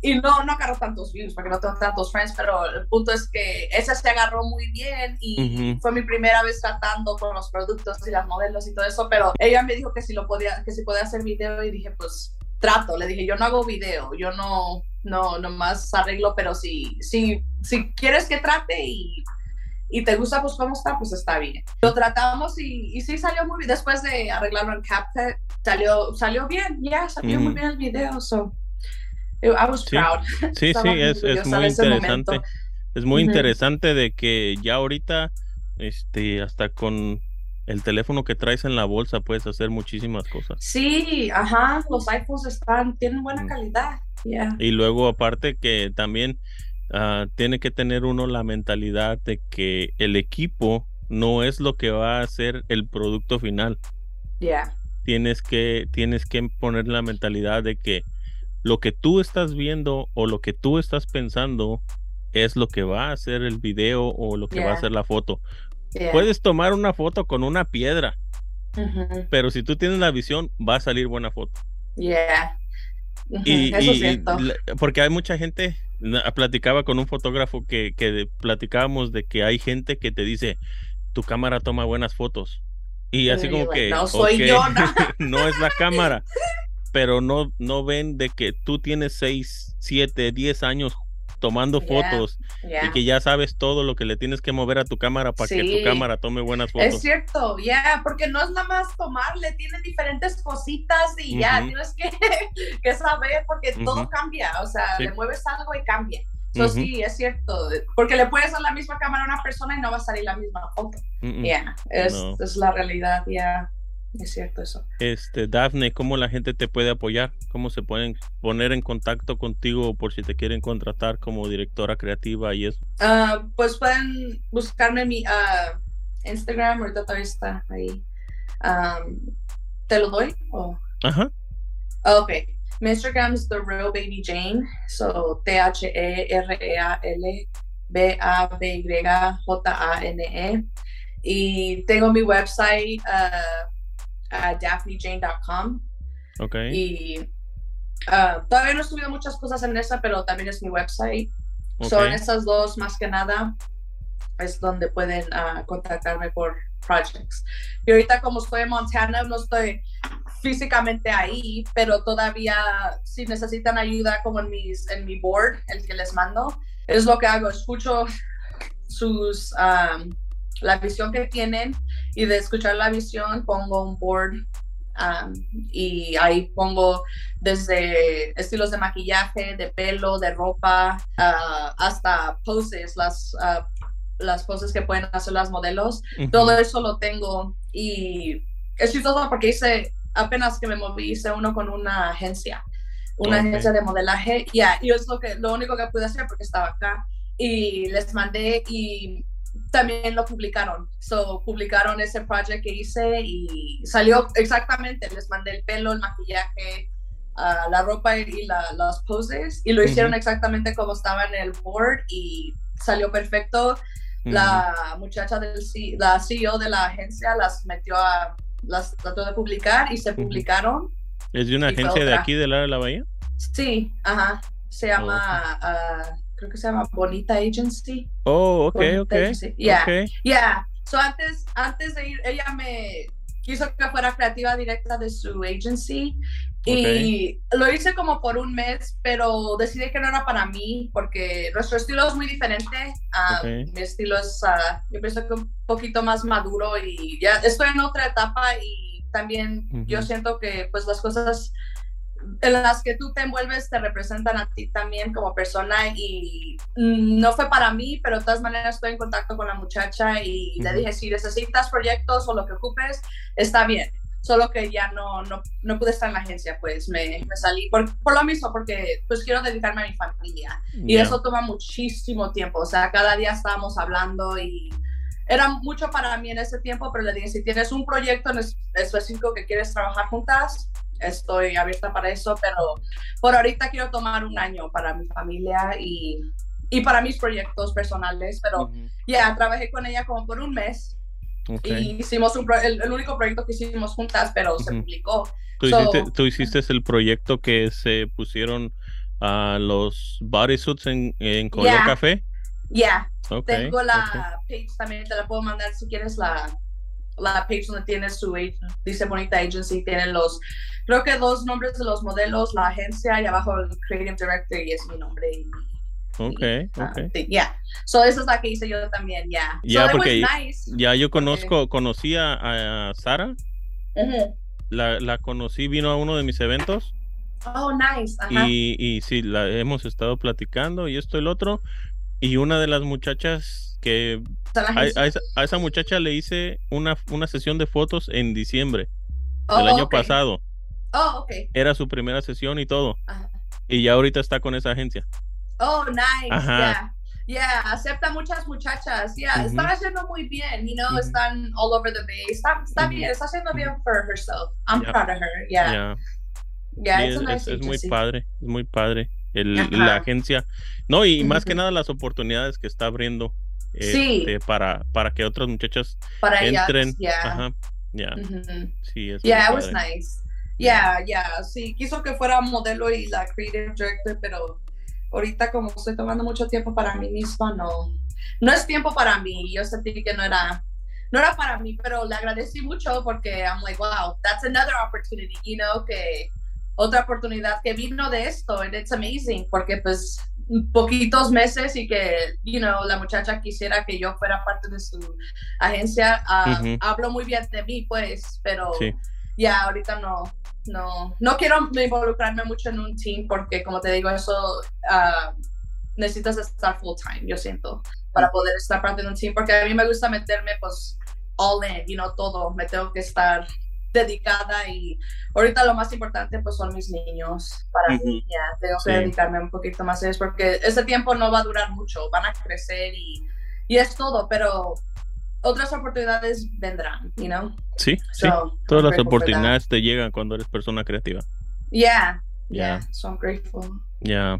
y no, no agarró tantos views porque no tengo tantos friends, pero el punto es que ese se agarró muy bien y fue mi primera vez tratando con los productos y las modelos y todo eso, pero ella me dijo que si lo podía, que si podía hacer video y dije, pues trato, le dije, yo no hago video, yo no, no, más arreglo, pero si, si, si quieres que trate y y te gusta pues cómo está, pues está bien. Lo tratamos y, y sí salió muy bien. Después de arreglarlo en CapCut, salió, salió bien, ya, salió muy bien el video. So, I was proud. (laughs) Sí, sí, es, es, muy interesante. Es muy interesante de que ya ahorita, este, hasta con el teléfono que traes en la bolsa puedes hacer muchísimas cosas. Sí, ajá, los iPhones están, tienen buena calidad. Yeah. Y luego aparte que también Ah, tiene que tener uno la mentalidad de que el equipo no es lo que va a ser el producto final. Tienes que, tienes que poner la mentalidad de que lo que tú estás viendo o lo que tú estás pensando es lo que va a ser el video o lo que va a ser la foto. Puedes tomar una foto con una piedra, pero si tú tienes la visión, va a salir buena foto. Yeah. y, porque hay mucha gente platicaba con un fotógrafo que, que platicábamos de que hay gente que te dice, tu cámara toma buenas fotos. Y así como que... No soy yo. (laughs) no es la cámara. (laughs) Pero no, no ven de que tú tienes 6, 7, 10 años tomando fotos y que ya sabes todo lo que le tienes que mover a tu cámara para que tu cámara tome buenas fotos. Es cierto, ya, porque no es nada más tomarle, tiene diferentes cositas y ya, tienes que, (laughs) que, saber porque todo cambia, o sea, le mueves algo y cambia. Eso sí, es cierto, porque le puedes dar la misma cámara a una persona y no va a salir la misma foto. Ya, es, es, la realidad, ya. Es cierto eso. Este, Dafne, ¿cómo la gente te puede apoyar? ¿Cómo se pueden poner en contacto contigo por si te quieren contratar como directora creativa y eso? Uh, pues pueden buscarme en mi uh, Instagram, ahorita todavía está ahí. Um, ¿Te lo doy? Ajá. Ok. Mi Instagram es The Real Baby Jane. So, T-H-E-R-E-A-L B-A-B-Y-J-A-N-E. -E. Y tengo mi website. Uh, a daphnejane.com. Ok. Y ah, todavía no he subido muchas cosas en esa, pero también es mi website. Son esas dos más que nada es donde pueden uh, contactarme por projects. Y ahorita como estoy en Montana, no estoy físicamente ahí, pero todavía si necesitan ayuda como en, mis, en mi board, el que les mando, es lo que hago, escucho sus, um, la visión que tienen y de escuchar la visión pongo un board um, y ahí pongo desde estilos de maquillaje, de pelo, de ropa, uh, hasta poses, las, uh, las poses que pueden hacer las modelos. Todo eso lo tengo y es chistoso porque hice, apenas que me moví, hice uno con una agencia, una agencia de modelaje. Yeah, y es lo, que, lo único que pude hacer porque estaba acá. Y les mandé y también lo publicaron. So, publicaron ese project que hice y salió exactamente. Les mandé el pelo, el maquillaje, uh, la ropa y la, las poses y lo hicieron exactamente como estaba en el board y salió perfecto. La muchacha del la CEO de la agencia las metió a las trató de publicar y se publicaron. ¿Es de una agencia de aquí del área de la bahía? Sí, ajá. Se llama ah, creo que se llama Bonita Agency. Oh, ok, ok. Yeah, yeah. So antes, antes de ir, ella me quiso que fuera creativa directa de su agency y lo hice como por un mes, pero decidí que no era para mí porque nuestro estilo es muy diferente. Ah, mi estilo es, uh, yo pienso que un poquito más maduro y ya estoy en otra etapa y también yo siento que pues las cosas en las que tú te envuelves te representan a ti también como persona y no fue para mí, pero de todas maneras estoy en contacto con la muchacha y le dije, si necesitas proyectos o lo que ocupes, está bien. solo que ya no, no, no pude estar en la agencia, pues me, me salí por, por, lo mismo, porque pues quiero dedicarme a mi familia. Y eso toma muchísimo tiempo, o sea, cada día estábamos hablando y era mucho para mí en ese tiempo, pero le dije, si tienes un proyecto en específico que quieres trabajar juntas, estoy abierta para eso, pero por ahorita quiero tomar un año para mi familia y, y para mis proyectos personales, pero ya, trabajé con ella como por un mes y hicimos un el, único proyecto que hicimos juntas, pero se publicó. ¿Tú, hiciste, ¿Tú, hiciste, el proyecto que se pusieron a los bodysuits en, en color café? Ya. Tengo la page también, te la puedo mandar si quieres la, la page donde tiene su, dice Bonita Agency, tienen los, creo que dos nombres de los modelos, la agencia y abajo el Creative Director y es mi nombre. Y, Ok, ah, ok. ya. So, esa es la que hice yo también, ya. Ya, porque ya yo conozco, conocí a, Sara. la, la, conocí, vino a uno de mis eventos. Oh, nice. Y, y sí, la hemos estado platicando y esto y el otro. Y una de las muchachas que a, esa, a, esa, muchacha le hice una, una sesión de fotos en diciembre del oh, año pasado. Oh, ok. Era su primera sesión y todo. Y ya ahorita está con esa agencia. Oh, nice. Yeah. Yeah, acepta muchas muchachas. Yeah, están haciendo muy bien. You know, están all over the base. Está, está bien, está haciendo bien for herself. I'm proud of her. Yeah. Yeah, es, nice es, muy padre, es muy padre. El, la agencia. No, y más que nada las oportunidades que está abriendo este, para, para que otras muchachas para entren. yeah. Ajá. Yeah. Sí, es yeah, it was nice. Yeah, yeah. Sí, quiso que fuera modelo y la creative director, pero ahorita como estoy tomando mucho tiempo para mí misma, no, no es tiempo para mí. Yo sentí que no era, no era para mí, pero le agradecí mucho porque I'm like, wow, that's another opportunity, you know, que otra oportunidad que vino de esto, and it's amazing, porque pues poquitos meses y que, you know, la muchacha quisiera que yo fuera parte de su agencia, uh, hablo muy bien de mí, pues, pero ya ahorita no, no, no quiero involucrarme mucho en un team porque, como te digo, eso uh, necesitas estar full time, yo siento, para poder estar parte de un team, porque a mí me gusta meterme, pues, all in, you know, todo, me tengo que estar dedicada y ahorita lo más importante pues son mis niños para mí ya tengo que dedicarme un poquito más a eso porque ese tiempo no va a durar mucho van a crecer y, y es todo pero otras oportunidades vendrán, you know? Sí, sí. Todas las oportunidades te llegan cuando eres persona creativa. Yeah, yeah, so I'm grateful. Yeah.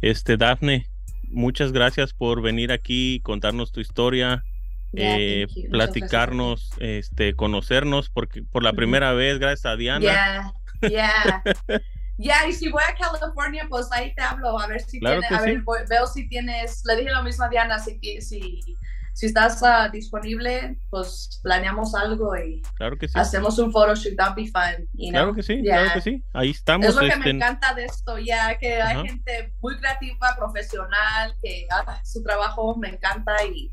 Este, Daphne, muchas gracias por venir aquí, contarnos tu historia, eh, platicarnos, este, conocernos, porque por la primera vez, gracias a Diana. Yeah, yeah. (laughs) Ya, y si voy a California, pues ahí te hablo, a ver si tienes, a ver, veo si tienes, le dije lo mismo a Diana, si, si si estás uh, disponible, pues planeamos algo y claro que sí. hacemos un photoshoot, that'd be fun. You know? Claro que sí, claro que sí. Ahí estamos. Es lo que me este, encanta de esto, ya que hay gente muy creativa, profesional, que hace su trabajo me encanta y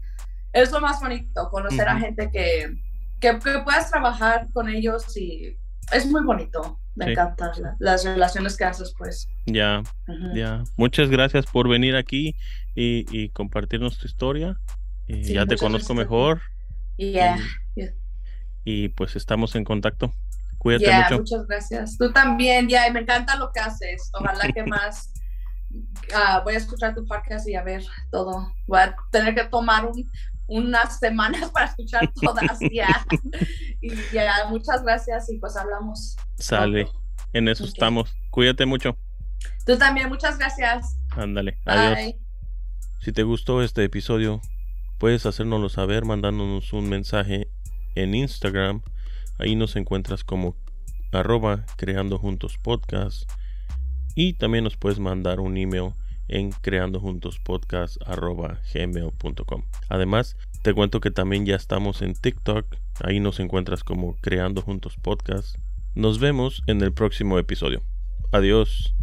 es lo más bonito, conocer a gente que, que, puedas trabajar con ellos y es muy bonito. Me encanta las relaciones que haces, pues. Ya, ya. Muchas gracias por venir aquí y, y compartirnos tu historia ya te conozco mejor. Y, pues estamos en contacto. Cuídate mucho. Muchas gracias. Tú también, ya, me encanta lo que haces. Ojalá que (laughs) más. Ah, voy a escuchar tu podcast y a ver todo. Voy a tener que tomar unas semanas para escuchar (laughs) todas ya. y ya, muchas gracias y pues hablamos. Sale. En eso estamos. Cuídate mucho. Tú también, muchas gracias. Ándale. Adiós. Si te gustó este episodio, Puedes hacérnoslo saber mandándonos un mensaje en Instagram. Ahí nos encuentras como arroba creando juntos podcast. Y también nos puedes mandar un email en creando juntos podcast arroba gmail.com. Además, te cuento que también ya estamos en TikTok. Ahí nos encuentras como creando juntos podcast. Nos vemos en el próximo episodio. Adiós.